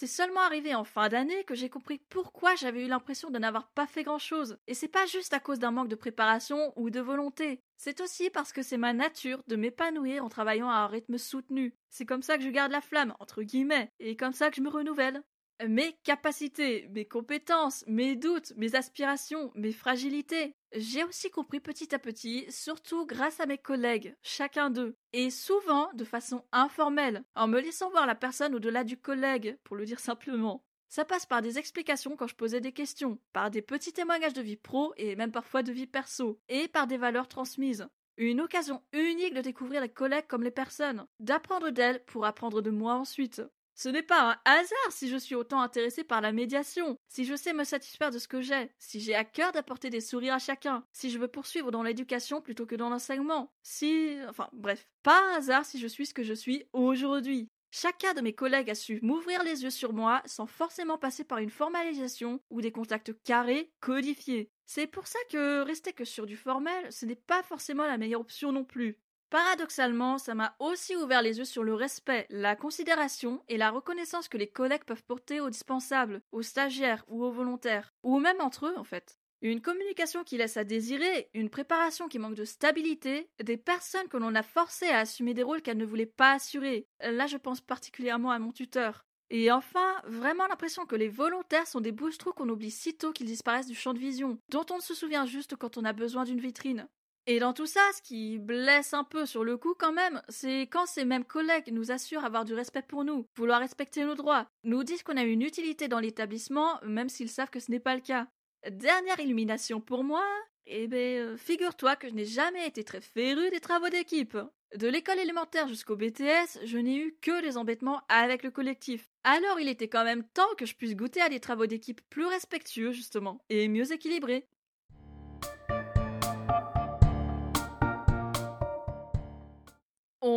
C'est seulement arrivé en fin d'année que j'ai compris pourquoi j'avais eu l'impression de n'avoir pas fait grand chose. Et c'est pas juste à cause d'un manque de préparation ou de volonté. C'est aussi parce que c'est ma nature de m'épanouir en travaillant à un rythme soutenu. C'est comme ça que je garde la flamme, entre guillemets, et comme ça que je me renouvelle mes capacités, mes compétences, mes doutes, mes aspirations, mes fragilités. J'ai aussi compris petit à petit, surtout grâce à mes collègues, chacun d'eux, et souvent de façon informelle, en me laissant voir la personne au-delà du collègue, pour le dire simplement. Ça passe par des explications quand je posais des questions, par des petits témoignages de vie pro et même parfois de vie perso, et par des valeurs transmises. Une occasion unique de découvrir les collègues comme les personnes, d'apprendre d'elles pour apprendre de moi ensuite. Ce n'est pas un hasard si je suis autant intéressé par la médiation, si je sais me satisfaire de ce que j'ai, si j'ai à cœur d'apporter des sourires à chacun, si je veux poursuivre dans l'éducation plutôt que dans l'enseignement, si... enfin bref, pas un hasard si je suis ce que je suis aujourd'hui. Chacun de mes collègues a su m'ouvrir les yeux sur moi sans forcément passer par une formalisation ou des contacts carrés, codifiés. C'est pour ça que rester que sur du formel, ce n'est pas forcément la meilleure option non plus. Paradoxalement, ça m'a aussi ouvert les yeux sur le respect, la considération et la reconnaissance que les collègues peuvent porter aux dispensables, aux stagiaires ou aux volontaires, ou même entre eux en fait. Une communication qui laisse à désirer, une préparation qui manque de stabilité, des personnes que l'on a forcées à assumer des rôles qu'elles ne voulaient pas assurer. Là, je pense particulièrement à mon tuteur. Et enfin, vraiment l'impression que les volontaires sont des bouches-trous qu'on oublie sitôt qu'ils disparaissent du champ de vision, dont on ne se souvient juste quand on a besoin d'une vitrine. Et dans tout ça, ce qui blesse un peu sur le coup quand même, c'est quand ces mêmes collègues nous assurent avoir du respect pour nous, vouloir respecter nos droits, nous disent qu'on a une utilité dans l'établissement, même s'ils savent que ce n'est pas le cas. Dernière illumination pour moi, eh ben, euh, figure-toi que je n'ai jamais été très féru des travaux d'équipe. De l'école élémentaire jusqu'au BTS, je n'ai eu que des embêtements avec le collectif. Alors il était quand même temps que je puisse goûter à des travaux d'équipe plus respectueux, justement, et mieux équilibrés.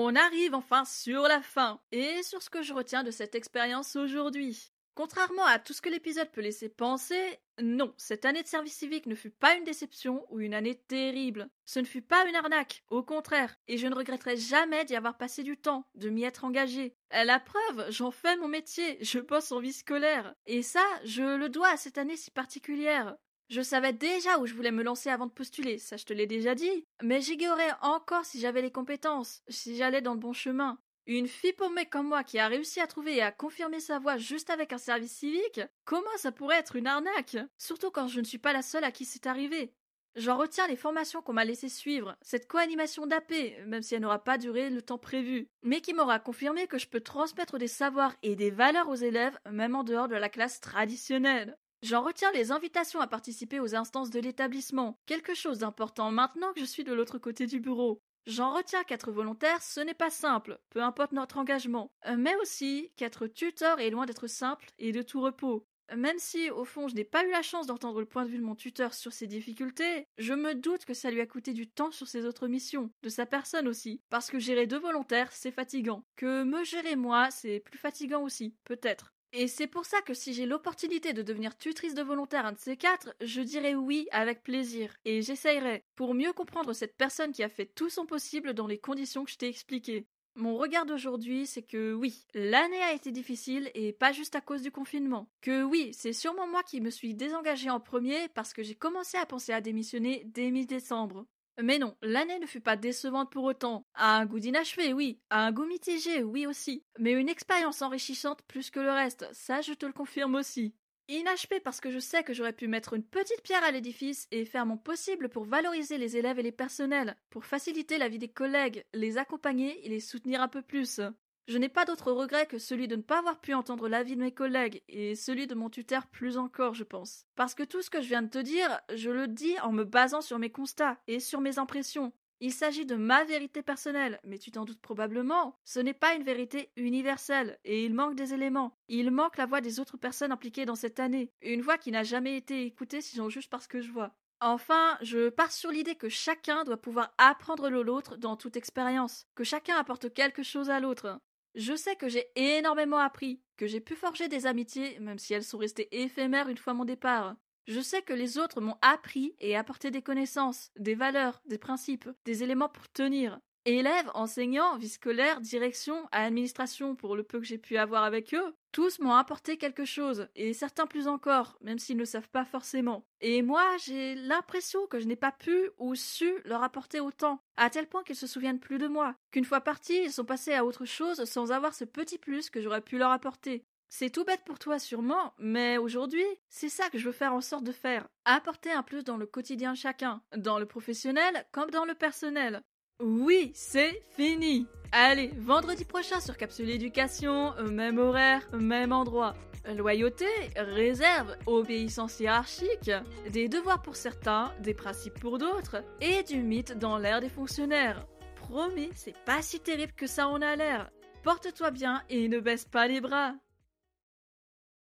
On arrive enfin sur la fin et sur ce que je retiens de cette expérience aujourd'hui. Contrairement à tout ce que l'épisode peut laisser penser, non, cette année de service civique ne fut pas une déception ou une année terrible. Ce ne fut pas une arnaque, au contraire, et je ne regretterai jamais d'y avoir passé du temps, de m'y être engagé. La preuve, j'en fais mon métier, je bosse en vie scolaire, et ça, je le dois à cette année si particulière. Je savais déjà où je voulais me lancer avant de postuler, ça je te l'ai déjà dit, mais j'ignorais encore si j'avais les compétences, si j'allais dans le bon chemin. Une fille paumée comme moi qui a réussi à trouver et à confirmer sa voix juste avec un service civique, comment ça pourrait être une arnaque? Surtout quand je ne suis pas la seule à qui c'est arrivé. J'en retiens les formations qu'on m'a laissé suivre, cette co-animation d'AP, même si elle n'aura pas duré le temps prévu, mais qui m'aura confirmé que je peux transmettre des savoirs et des valeurs aux élèves, même en dehors de la classe traditionnelle. J'en retiens les invitations à participer aux instances de l'établissement, quelque chose d'important maintenant que je suis de l'autre côté du bureau. J'en retiens qu'être volontaire, ce n'est pas simple, peu importe notre engagement, euh, mais aussi qu'être tuteur est loin d'être simple et de tout repos. Même si, au fond, je n'ai pas eu la chance d'entendre le point de vue de mon tuteur sur ses difficultés, je me doute que ça lui a coûté du temps sur ses autres missions, de sa personne aussi, parce que gérer deux volontaires, c'est fatigant. Que me gérer moi, c'est plus fatigant aussi, peut-être. Et c'est pour ça que si j'ai l'opportunité de devenir tutrice de volontaire un de ces quatre, je dirais oui avec plaisir. Et j'essayerai pour mieux comprendre cette personne qui a fait tout son possible dans les conditions que je t'ai expliquées. Mon regard d'aujourd'hui, c'est que oui, l'année a été difficile et pas juste à cause du confinement. Que oui, c'est sûrement moi qui me suis désengagée en premier parce que j'ai commencé à penser à démissionner dès mi-décembre. Mais non, l'année ne fut pas décevante pour autant. À un goût d'inachevé, oui. À un goût mitigé, oui aussi. Mais une expérience enrichissante plus que le reste, ça je te le confirme aussi. Inachevé parce que je sais que j'aurais pu mettre une petite pierre à l'édifice et faire mon possible pour valoriser les élèves et les personnels, pour faciliter la vie des collègues, les accompagner et les soutenir un peu plus. Je n'ai pas d'autre regret que celui de ne pas avoir pu entendre l'avis de mes collègues, et celui de mon tuteur plus encore, je pense. Parce que tout ce que je viens de te dire, je le dis en me basant sur mes constats et sur mes impressions. Il s'agit de ma vérité personnelle, mais tu t'en doutes probablement, ce n'est pas une vérité universelle, et il manque des éléments. Il manque la voix des autres personnes impliquées dans cette année, une voix qui n'a jamais été écoutée si j'en juge parce que je vois. Enfin, je pars sur l'idée que chacun doit pouvoir apprendre de l'autre dans toute expérience, que chacun apporte quelque chose à l'autre. Je sais que j'ai énormément appris, que j'ai pu forger des amitiés, même si elles sont restées éphémères une fois mon départ. Je sais que les autres m'ont appris et apporté des connaissances, des valeurs, des principes, des éléments pour tenir. Élèves, enseignants, vie scolaire, direction, administration, pour le peu que j'ai pu avoir avec eux, tous m'ont apporté quelque chose, et certains plus encore, même s'ils ne savent pas forcément. Et moi, j'ai l'impression que je n'ai pas pu ou su leur apporter autant, à tel point qu'ils se souviennent plus de moi, qu'une fois partis, ils sont passés à autre chose sans avoir ce petit plus que j'aurais pu leur apporter. C'est tout bête pour toi sûrement, mais aujourd'hui, c'est ça que je veux faire en sorte de faire. Apporter un plus dans le quotidien de chacun, dans le professionnel comme dans le personnel. Oui, c'est fini. Allez, vendredi prochain sur Capsule Éducation, même horaire, même endroit. Loyauté, réserve, obéissance hiérarchique, des devoirs pour certains, des principes pour d'autres, et du mythe dans l'air des fonctionnaires. Promis, c'est pas si terrible que ça en a l'air. Porte-toi bien et ne baisse pas les bras.